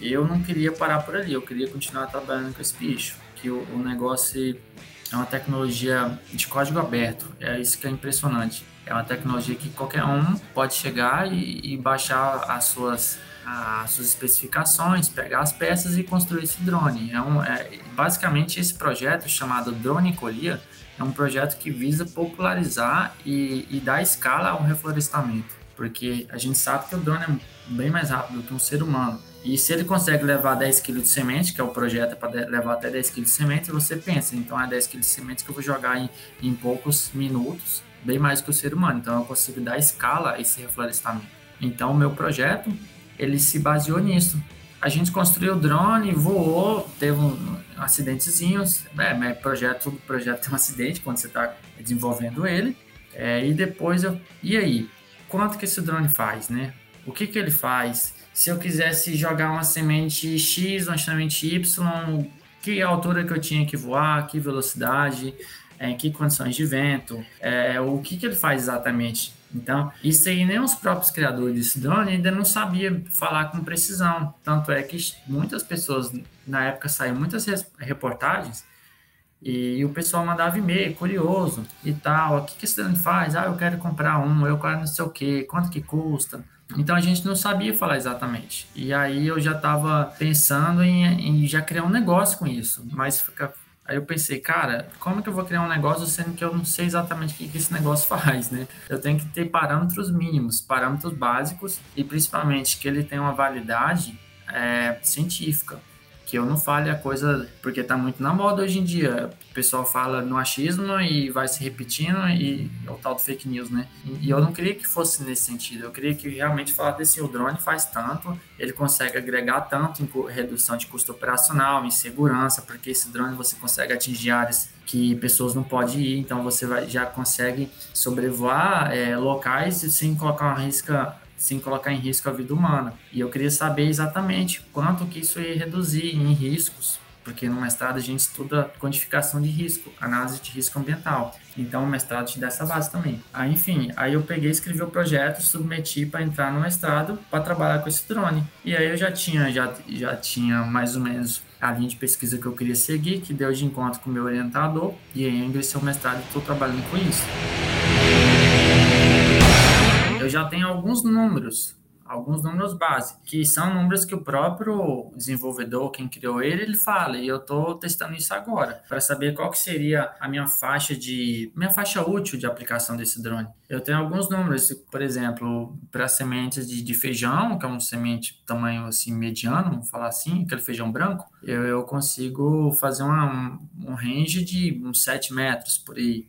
[SPEAKER 3] Eu não queria parar por ali, eu queria continuar trabalhando com esse bicho. Que o, o negócio é uma tecnologia de código aberto. É isso que é impressionante. É uma tecnologia que qualquer um pode chegar e, e baixar as suas as suas especificações, pegar as peças e construir esse drone. É um, é, basicamente, esse projeto chamado Drone Colia é um projeto que visa popularizar e, e dar escala ao reflorestamento, porque a gente sabe que o drone é bem mais rápido que um ser humano. E se ele consegue levar 10 kg de semente, que é o projeto para levar até 10 kg de semente, você pensa, então é 10 kg de semente que eu vou jogar em, em poucos minutos, bem mais que o ser humano. Então eu consigo dar escala a esse reflorestamento. Então o meu projeto ele se baseou nisso. A gente construiu o drone, voou, teve um, acidentezinhos, é, projeto, projeto (laughs) tem um acidente quando você está desenvolvendo ele. É, e depois eu, e aí, quanto que esse drone faz, né? O que que ele faz? Se eu quisesse jogar uma semente X, uma semente Y, que altura que eu tinha que voar, que velocidade, é, que condições de vento, é, o que que ele faz exatamente? Então, isso aí nem os próprios criadores desse drone ainda não sabiam falar com precisão. Tanto é que muitas pessoas, na época, saíram muitas reportagens e o pessoal mandava e-mail, curioso e tal. O que, que esse drone faz? Ah, eu quero comprar um, eu quero não sei o que, quanto que custa. Então a gente não sabia falar exatamente. E aí eu já estava pensando em, em, já criar um negócio com isso, mas fica, Aí eu pensei, cara, como que eu vou criar um negócio sendo que eu não sei exatamente o que, que esse negócio (laughs) faz, né? Eu tenho que ter parâmetros mínimos, parâmetros básicos e principalmente que ele tenha uma validade é, científica, que eu não fale a coisa, porque tá muito na moda hoje em dia. O pessoal fala no achismo e vai se repetindo e é o tal do fake news, né? E eu não queria que fosse nesse sentido. Eu queria que realmente falasse assim, o drone faz tanto, ele consegue agregar tanto em redução de custo operacional, em segurança, porque esse drone você consegue atingir áreas que pessoas não podem ir, então você vai, já consegue sobrevoar é, locais sem colocar uma risca sem colocar em risco a vida humana. E eu queria saber exatamente quanto que isso ia reduzir em riscos, porque no mestrado a gente estuda quantificação de risco, análise de risco ambiental. Então o mestrado te dá essa base também. Aí, enfim, aí eu peguei, escrevi o projeto, submeti para entrar no mestrado para trabalhar com esse drone. E aí eu já tinha, já, já tinha mais ou menos a linha de pesquisa que eu queria seguir, que deu de encontro com o meu orientador, e aí eu ingressei no mestrado e estou trabalhando com isso eu já tenho alguns números, alguns números base, que são números que o próprio desenvolvedor, quem criou ele, ele fala, e eu estou testando isso agora, para saber qual que seria a minha faixa de minha faixa útil de aplicação desse drone. Eu tenho alguns números, por exemplo, para sementes de, de, feijão, que é um semente tamanho assim mediano, vamos falar assim, aquele feijão branco, eu, eu consigo fazer uma, um, um range de uns 7 metros por aí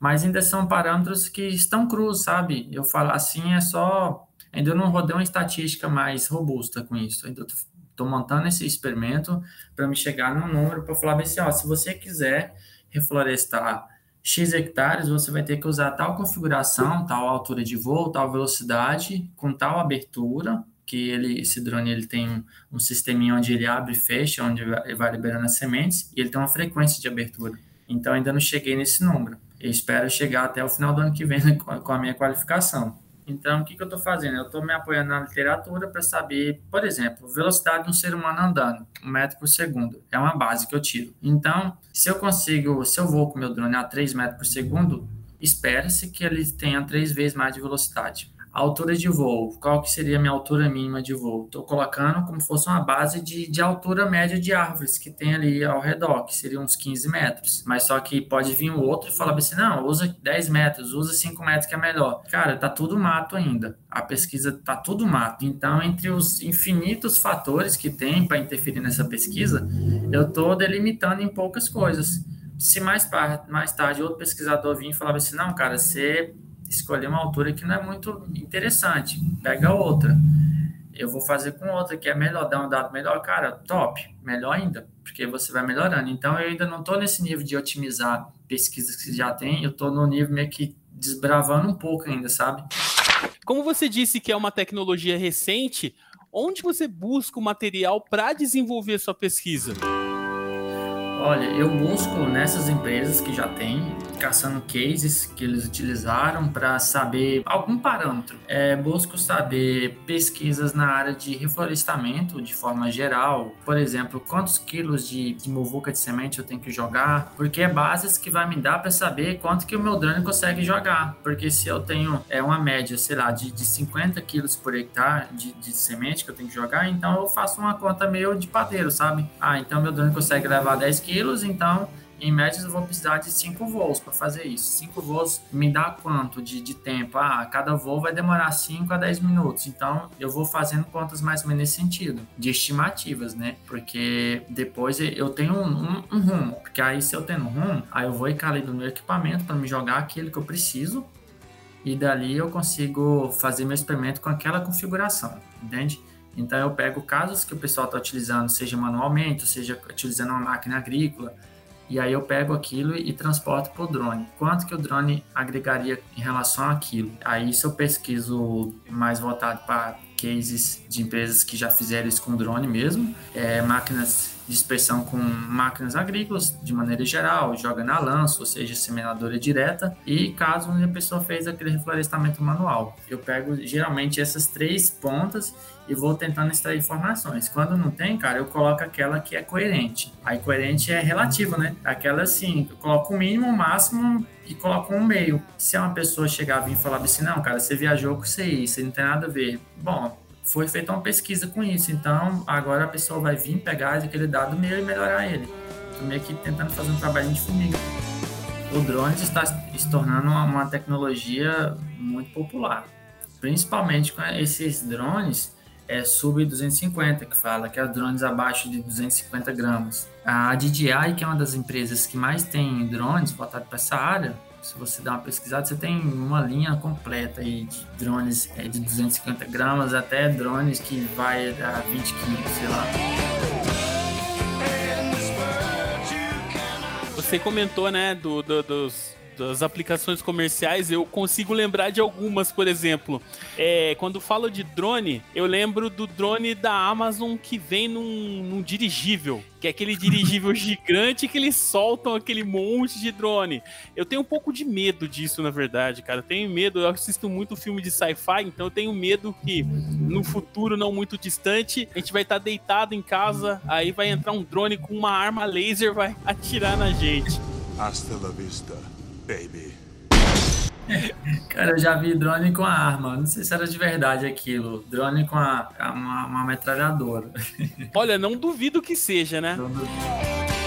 [SPEAKER 3] mas ainda são parâmetros que estão crus, sabe? Eu falo assim, é só. Ainda não rodei uma estatística mais robusta com isso. Ainda estou montando esse experimento para me chegar num número para falar assim: ó, se você quiser reflorestar X hectares, você vai ter que usar tal configuração, tal altura de voo, tal velocidade, com tal abertura, que ele, esse drone ele tem um, um sisteminha onde ele abre e fecha, onde vai, vai liberando as sementes, e ele tem uma frequência de abertura. Então, ainda não cheguei nesse número. Eu espero chegar até o final do ano que vem (laughs) com a minha qualificação. Então, o que, que eu estou fazendo? Eu estou me apoiando na literatura para saber, por exemplo, velocidade de um ser humano andando, um metro por segundo. É uma base que eu tiro. Então, se eu consigo, se eu vou com meu drone a 3 metros por segundo, espera-se que ele tenha três vezes mais de velocidade altura de voo, qual que seria a minha altura mínima de voo? Estou colocando como fosse uma base de, de altura média de árvores que tem ali ao redor, que seriam uns 15 metros. Mas só que pode vir o outro e falar assim, não, usa 10 metros, usa 5 metros que é melhor. Cara, tá tudo mato ainda. A pesquisa tá tudo mato. Então, entre os infinitos fatores que tem para interferir nessa pesquisa, eu estou delimitando em poucas coisas. Se mais, mais tarde outro pesquisador vir e falar assim, não, cara, você escolher uma altura que não é muito interessante, pega outra. Eu vou fazer com outra que é melhor, dar um dado melhor, cara, top, melhor ainda, porque você vai melhorando. Então eu ainda não estou nesse nível de otimizar pesquisas que já tem, eu estou no nível meio que desbravando um pouco ainda, sabe?
[SPEAKER 1] Como você disse que é uma tecnologia recente, onde você busca o material para desenvolver sua pesquisa?
[SPEAKER 3] Olha, eu busco nessas empresas que já têm, caçando cases que eles utilizaram para saber algum parâmetro. É, busco saber pesquisas na área de reflorestamento de forma geral. Por exemplo, quantos quilos de, de muvuca de semente eu tenho que jogar, porque é bases que vai me dar para saber quanto que o meu drone consegue jogar. Porque se eu tenho é uma média, sei lá, de, de 50 quilos por hectare de, de semente que eu tenho que jogar, então eu faço uma conta meio de padeiro, sabe? Ah, então meu drone consegue levar 10 quilos quilos, então em média eu vou precisar de cinco voos para fazer isso. Cinco voos me dá quanto de, de tempo? Ah, cada voo vai demorar 5 a 10 minutos. Então eu vou fazendo contas mais ou menos nesse sentido, de estimativas, né? Porque depois eu tenho um, um, um rumo. Porque aí se eu tenho um rumo, aí eu vou e calibro meu equipamento para me jogar aquilo que eu preciso. E dali eu consigo fazer meu experimento com aquela configuração, entende? Então eu pego casos que o pessoal está utilizando, seja manualmente, seja utilizando uma máquina agrícola, e aí eu pego aquilo e transporto para o drone. Quanto que o drone agregaria em relação àquilo? Aí se eu pesquiso mais voltado para cases de empresas que já fizeram isso com drone mesmo, é, máquinas dispersão com máquinas agrícolas de maneira geral, joga na lança, ou seja, semeadora direta, e caso a pessoa fez aquele reflorestamento manual. Eu pego geralmente essas três pontas e vou tentando extrair informações. Quando não tem, cara, eu coloco aquela que é coerente. Aí coerente é relativo, né? Aquela assim, eu coloco o mínimo, o máximo e coloco um meio. Se uma pessoa chegar e falar assim, não, cara, você viajou com isso aí, você não tem nada a ver. Bom, foi feita uma pesquisa com isso. Então, agora a pessoa vai vir pegar aquele dado meu e melhorar ele. Estou meio que tentando fazer um trabalho de formiga. O drone está se tornando uma, tecnologia muito popular. Principalmente com esses drones é sub 250, que fala que é drones abaixo de 250 gramas. A DJI, que é uma das empresas que mais tem drones voltados para essa área, se você dá uma pesquisada, você tem uma linha completa aí de drones é, de 250 gramas até drones que vai a 20 quilos, sei lá.
[SPEAKER 1] Você comentou, né, do, do dos das aplicações comerciais, eu consigo lembrar de algumas, por exemplo. É, quando falo de drone, eu lembro do drone da Amazon que vem num, num dirigível. Que é aquele dirigível (laughs) gigante que eles soltam aquele monte de drone. Eu tenho um pouco de medo disso, na verdade, cara. Eu tenho medo, eu assisto muito filme de sci-fi, então eu tenho medo que no futuro não muito distante, a gente vai estar tá deitado em casa, aí vai entrar um drone com uma arma laser vai atirar na gente. Hasta la vista
[SPEAKER 3] baby. (laughs) Cara, eu já vi drone com a arma. Não sei se era de verdade aquilo. Drone com a, uma, uma metralhadora.
[SPEAKER 1] Olha, não duvido que seja, né? Não duvido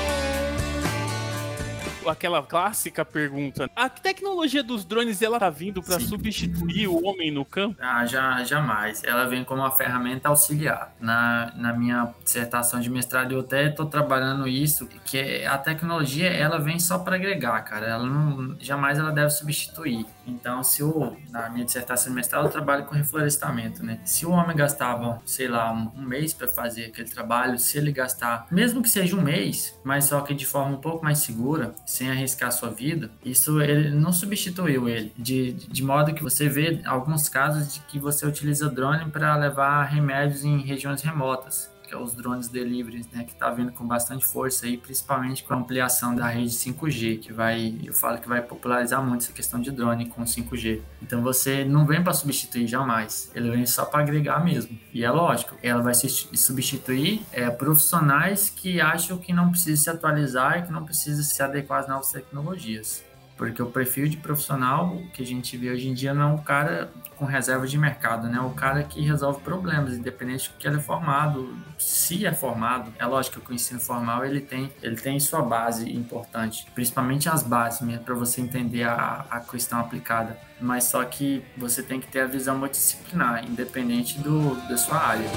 [SPEAKER 1] aquela clássica pergunta: a tecnologia dos drones ela tá vindo para substituir o homem no campo?
[SPEAKER 3] Ah, já, jamais. Ela vem como uma ferramenta auxiliar. Na, na minha dissertação de mestrado eu até estou trabalhando isso, que a tecnologia ela vem só para agregar, cara. Ela não, jamais ela deve substituir. Então, se o na minha dissertação de mestrado eu trabalho com reflorestamento, né? Se o homem gastava, sei lá, um, mês para fazer aquele trabalho, se ele gastar, mesmo que seja um mês, mas só que de forma um pouco mais segura, sem arriscar a sua vida, isso ele não substituiu ele. De, de modo que você vê alguns casos de que você utiliza drone para levar remédios em regiões remotas que é os drones delivery, né, que está vindo com bastante força aí, principalmente com a ampliação da rede 5G, que vai, eu falo que vai popularizar muito essa questão de drone com 5G. Então você não vem para substituir jamais, ele vem só para agregar mesmo. E é lógico, ela vai substituir é, profissionais que acham que não precisa se atualizar e que não precisa se adequar às novas tecnologias. Porque o perfil de profissional que a gente vê hoje em dia não é um cara com reserva de mercado, né? O cara que resolve problemas, independente do que ele é formado, se é formado. É lógico que o ensino formal ele tem, ele tem sua base importante, principalmente as bases mesmo para você entender a, a questão aplicada. Mas só que você tem que ter a visão multidisciplinar, independente do, da sua área.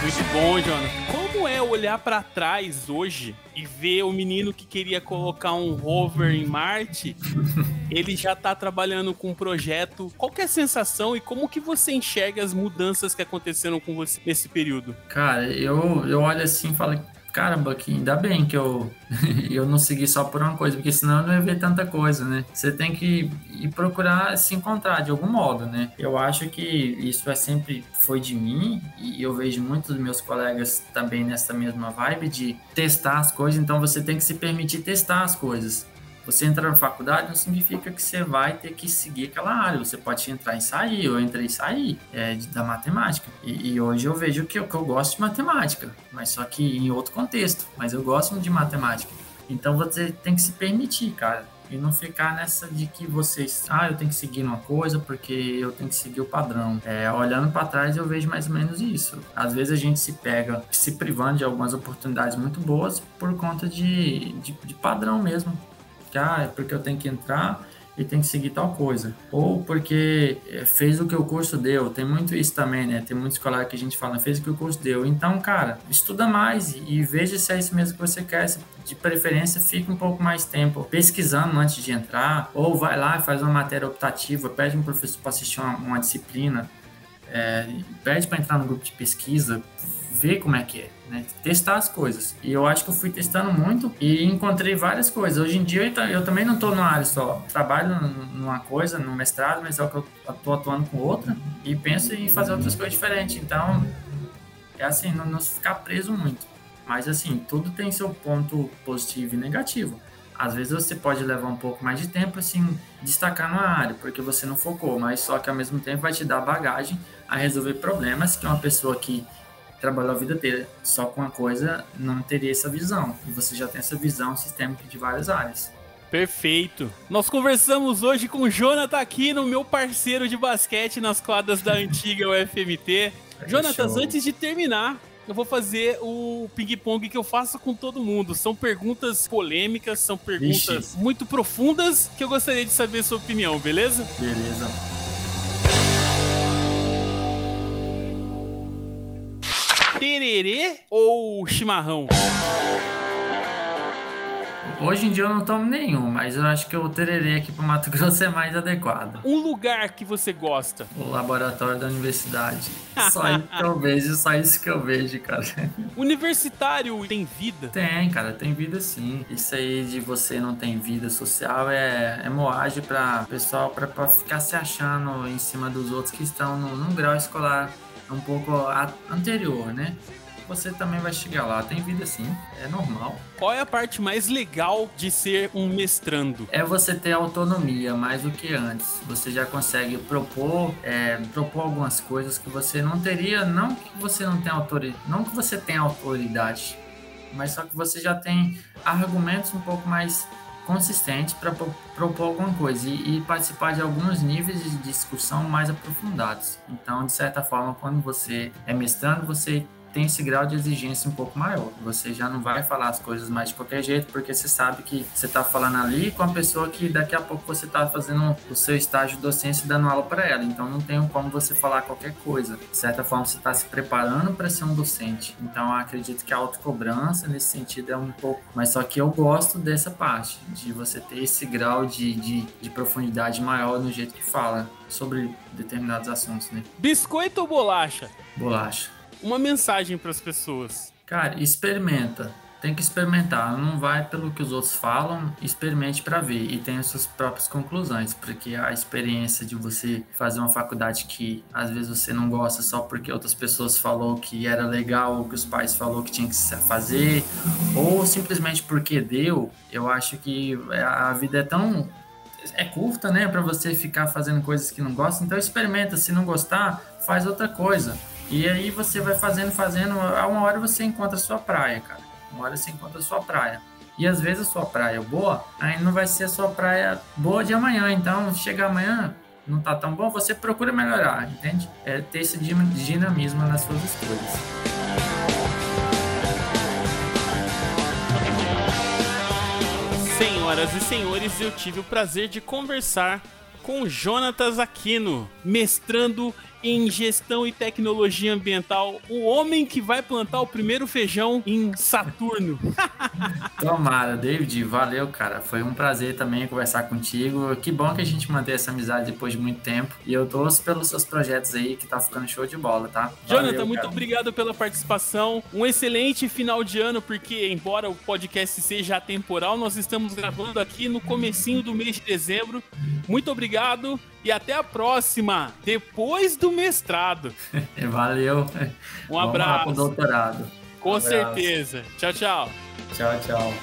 [SPEAKER 1] Muito bom, Jonas. Como é olhar para trás hoje e ver o menino que queria colocar um rover em Marte, (laughs) ele já tá trabalhando com um projeto. Qual é a sensação e como que você enxerga as mudanças que aconteceram com você nesse período?
[SPEAKER 3] Cara, eu, eu olho assim e falo, caramba, que ainda bem que eu, (laughs) eu não segui só por uma coisa, porque senão eu não ia ver tanta coisa, né? Você tem que ir procurar se encontrar de algum modo, né? Eu acho que isso é sempre foi de mim e eu vejo muitos dos meus colegas também nessa mesma vibe de testar as coisas, então você tem que se permitir testar as coisas. Você entrar na faculdade não significa que você vai ter que seguir aquela área. Você pode entrar e sair, eu entrei e saí é, da matemática. E, e, hoje eu vejo que eu, que eu gosto de matemática, mas só que em outro contexto. Mas eu gosto de matemática. Então você tem que se permitir, cara. E não ficar nessa de que vocês, ah, eu tenho que seguir uma coisa porque eu tenho que seguir o padrão. É, olhando para trás, eu vejo mais ou menos isso. Às vezes a gente se pega se privando de algumas oportunidades muito boas por conta de, de, de padrão mesmo ah, é porque eu tenho que entrar e tem que seguir tal coisa. Ou porque eh, fez o que o curso deu. Tem muito isso também, né? Tem muitos colegas que a gente fala, fez o que o curso deu. Então, cara, estuda mais e veja se é isso mesmo que você quer. De preferência, fica um pouco mais tempo pesquisando antes de entrar. Ou vai lá e faz uma matéria optativa, pede um professor para assistir uma, uma disciplina. É, pede para entrar no grupo de pesquisa, ver como é que é, né? Testar as coisas. E eu acho que eu fui testando muito e encontrei várias coisas. Hoje em dia eu, também não estou numa área só. Trabalho numa coisa, no mestrado, mas é que eu estou atuando com outra e penso em fazer outras coisas diferentes. Então, é assim, não, não ficar preso muito. Mas assim, tudo tem seu ponto positivo e negativo. Às vezes você pode levar um pouco mais de tempo, assim, destacar numa área, porque você não focou, mas só que ao mesmo tempo vai te dar bagagem a resolver problemas que uma pessoa que trabalhou a vida inteira só com uma coisa, não teria essa visão. E você já tem essa visão sistêmica de várias áreas.
[SPEAKER 1] Perfeito. Nós conversamos hoje com o Jonathan aqui, no meu parceiro de basquete nas quadras da antiga UFMT. (laughs) Jonatas, antes de terminar, eu vou fazer o ping-pong que eu faço com todo mundo. São perguntas polêmicas, são perguntas Ixi. muito profundas que eu gostaria de saber a sua opinião, beleza?
[SPEAKER 3] Beleza.
[SPEAKER 1] Tererê ou chimarrão?
[SPEAKER 3] Hoje em dia eu não tomo nenhum, mas eu acho que o tererê aqui pro Mato (laughs) Grosso é mais adequado.
[SPEAKER 1] Um lugar que você gosta?
[SPEAKER 3] O laboratório da universidade. Só isso que eu vejo, só isso que eu vejo, cara. (laughs)
[SPEAKER 1] Universitário tem vida?
[SPEAKER 3] Tem, cara, tem vida sim. Isso aí de você não tem vida social é, é moagem pra pessoal, pra, pra ficar se achando em cima dos outros que estão num, num grau escolar um pouco anterior, né? você também vai chegar lá. Tem vida sim, é normal.
[SPEAKER 1] Qual é a parte mais legal de ser um mestrando?
[SPEAKER 3] É você ter autonomia mais do que antes. Você já consegue propor, é, propor algumas coisas que você não teria, não que você não tenha autoridade, não que você tenha autoridade, mas só que você já tem argumentos um pouco mais consistentes para propor alguma coisa e, e, participar de alguns níveis de discussão mais aprofundados. Então, de certa forma, quando você é mestrando, você tem esse grau de exigência um pouco maior. Você já não vai falar as coisas mais de qualquer jeito, porque você sabe que você está falando ali com a pessoa que daqui a pouco você está fazendo o seu estágio de docência e dando aula para ela. Então não tem como você falar qualquer coisa. De certa forma, você está se preparando para ser um docente. Então eu acredito que a autocobrança nesse sentido é um pouco. Mas só que eu gosto dessa parte, de você ter esse grau de, de, de profundidade maior no jeito que fala sobre determinados assuntos, né?
[SPEAKER 1] Biscoito ou bolacha?
[SPEAKER 3] Bolacha
[SPEAKER 1] uma mensagem para as pessoas?
[SPEAKER 3] Cara, experimenta. Tem que experimentar, não vai pelo que os outros falam, experimente para ver e tenha suas próprias conclusões, porque a experiência de você fazer uma faculdade que às vezes você não gosta só porque outras pessoas falou que era legal ou que os pais falou que tinha que fazer, ou simplesmente porque deu, eu acho que a vida é tão é curta, né, para você ficar fazendo coisas que não gosta, então experimenta, se não gostar, faz outra coisa. E aí você vai fazendo, fazendo, a uma hora você encontra a sua praia, cara. Uma hora você encontra a sua praia. E às vezes a sua praia boa, aí não vai ser a sua praia boa de amanhã. Então, chega amanhã, não tá tão bom, você procura melhorar, entende? É ter esse dinamismo nas suas escolhas.
[SPEAKER 1] Senhoras e senhores, eu tive o prazer de conversar com Jonatas Aquino, mestrando em gestão e tecnologia ambiental, o homem que vai plantar o primeiro feijão em Saturno. (laughs)
[SPEAKER 3] Tomara, David, valeu, cara. Foi um prazer também conversar contigo. Que bom que a gente mantém essa amizade depois de muito tempo. E eu torço pelos seus projetos aí, que tá ficando show de bola, tá?
[SPEAKER 1] Valeu, Jonathan, muito cara. obrigado pela participação. Um excelente final de ano, porque embora o podcast seja atemporal, nós estamos gravando aqui no comecinho do mês de dezembro. Muito obrigado e até a próxima, depois do mestrado. (laughs)
[SPEAKER 3] Valeu.
[SPEAKER 1] Um abraço.
[SPEAKER 3] Vamos doutorado.
[SPEAKER 1] Com um certeza. Tchau, tchau.
[SPEAKER 3] Tchau, tchau.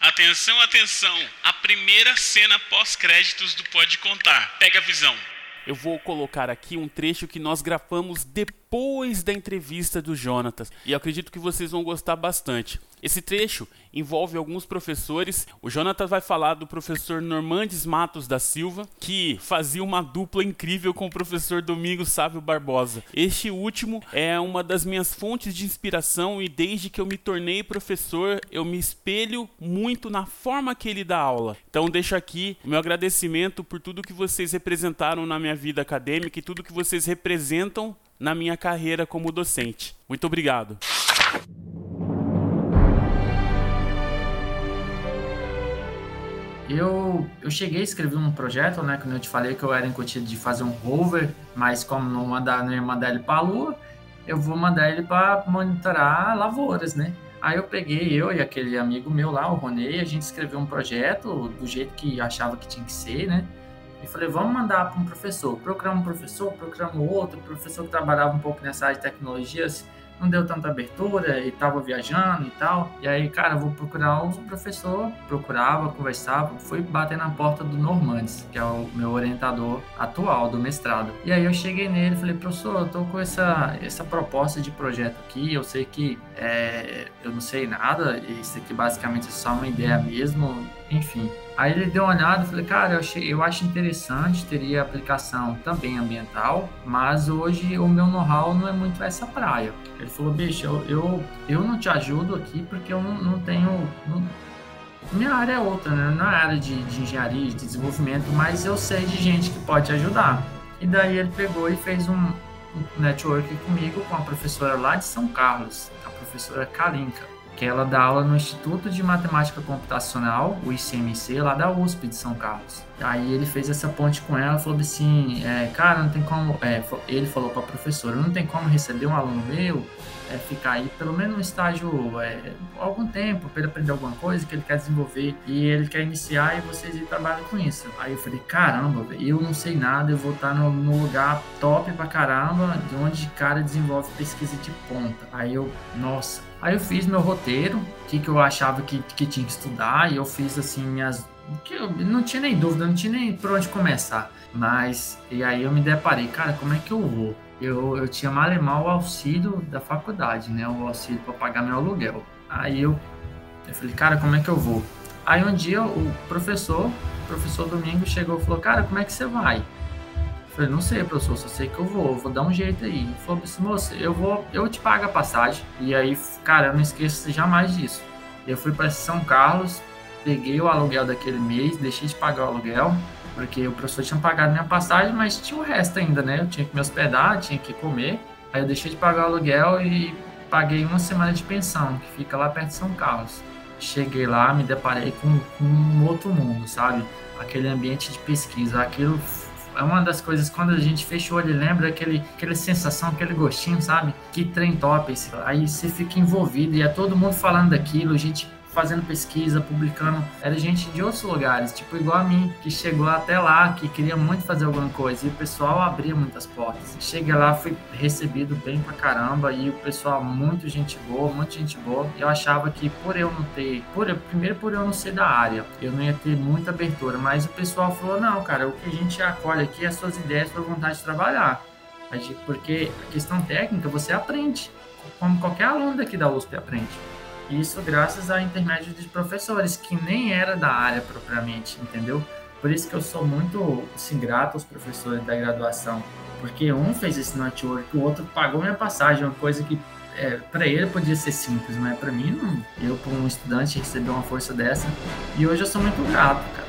[SPEAKER 1] Atenção, atenção! A primeira cena pós-créditos do Pode Contar. Pega a visão. Eu vou colocar aqui um trecho que nós gravamos depois da entrevista do Jonatas e acredito que vocês vão gostar bastante. Esse trecho envolve alguns professores. O Jonathan vai falar do professor Normandes Matos da Silva, que fazia uma dupla incrível com o professor Domingos Sávio Barbosa. Este último é uma das minhas fontes de inspiração e desde que eu me tornei professor, eu me espelho muito na forma que ele dá aula. Então deixo aqui meu agradecimento por tudo que vocês representaram na minha vida acadêmica e tudo que vocês representam na minha carreira como docente. Muito obrigado.
[SPEAKER 3] Eu, eu cheguei a escrever um projeto, né? Quando eu te falei que eu era incutido de fazer um rover, mas como não, mandar, não ia mandar ele para a Lua, eu vou mandar ele para monitorar lavouras, né? Aí eu peguei, eu e aquele amigo meu lá, o Ronei, a gente escreveu um projeto do jeito que achava que tinha que ser, né? E falei, vamos mandar para um professor. Procuramos um professor, procuramos outro, professor que trabalhava um pouco nessa área de tecnologias não deu tanta abertura e tava viajando e tal. E aí, cara, vou procurar um professor. Procurava, conversava, fui bater na porta do Normandes, que é o meu orientador atual do mestrado. E aí eu cheguei nele falei, professor, eu tô com essa, essa proposta de projeto aqui, eu sei que é, eu não sei nada, isso aqui basicamente é só uma ideia mesmo, enfim. Aí ele deu uma olhada e falei, cara, eu, achei, eu acho interessante, teria aplicação também ambiental, mas hoje o meu know-how não é muito essa praia. Ele falou, bicho, eu, eu, eu não te ajudo aqui porque eu não, não tenho. Não, minha área é outra, né? Não é área de, de engenharia, de desenvolvimento, mas eu sei de gente que pode ajudar. E daí ele pegou e fez um, um network comigo com a professora lá de São Carlos, a professora Kalinka que ela dá aula no Instituto de Matemática Computacional, o ICMC, lá da USP de São Carlos. Aí ele fez essa ponte com ela, falou assim, é, cara, não tem como, é, ele falou para a professora, não tem como receber um aluno meu é, ficar aí pelo menos no estágio é, algum tempo para ele aprender alguma coisa que ele quer desenvolver e ele quer iniciar e vocês trabalham com isso. Aí eu falei, caramba, eu não sei nada, eu vou estar no, no lugar top pra caramba, de onde cara desenvolve pesquisa de ponta. Aí eu, nossa. Aí eu fiz meu roteiro, o que, que eu achava que, que tinha que estudar, e eu fiz assim minhas que eu não tinha nem dúvida, não tinha nem por onde começar. Mas, e aí eu me deparei, cara, como é que eu vou? eu, eu tinha mal e mal o auxílio da faculdade, né? O auxílio para pagar meu aluguel. Aí eu, eu falei, cara, como é que eu vou? Aí um dia o professor, o professor Domingo chegou e falou, cara, como é que você vai? Falei, não sei, professor, só sei que eu vou, vou dar um jeito aí. Ele falou assim, moço, eu vou, eu te pago a passagem. E aí, cara, eu não esqueço jamais disso. Eu fui para São Carlos, peguei o aluguel daquele mês, deixei de pagar o aluguel, porque o professor tinha pagado minha passagem, mas tinha o resto ainda, né? Eu tinha que me hospedar, tinha que comer. Aí eu deixei de pagar o aluguel e paguei uma semana de pensão, que fica lá perto de São Carlos. Cheguei lá, me deparei com, com um outro mundo, sabe? Aquele ambiente de pesquisa, aquilo é uma das coisas, quando a gente fecha o olho e lembra aquele, aquela sensação, aquele gostinho, sabe? Que trem top. Aí você fica envolvido e é todo mundo falando daquilo, gente fazendo pesquisa, publicando. Era gente de outros lugares, tipo igual a mim, que chegou até lá, que queria muito fazer alguma coisa. E o pessoal abria muitas portas. Cheguei lá, fui recebido bem pra caramba. E o pessoal, muito gente boa, muita gente boa. Eu achava que por eu não ter, por eu, primeiro por eu não ser da área, eu não ia ter muita abertura. Mas o pessoal falou: não, cara, o que a gente acolhe aqui é as suas ideias, sua vontade de trabalhar. Porque a questão técnica você aprende, como qualquer aluno daqui da USP aprende. Isso graças a intermédio de professores, que nem era da área propriamente, entendeu? Por isso que eu sou muito assim, grato aos professores da graduação, porque um fez esse network, o outro pagou minha passagem, uma coisa que é, para ele podia ser simples, mas para mim não. Eu, como um estudante, receber uma força dessa, e hoje eu sou muito grato, cara. Muito grato.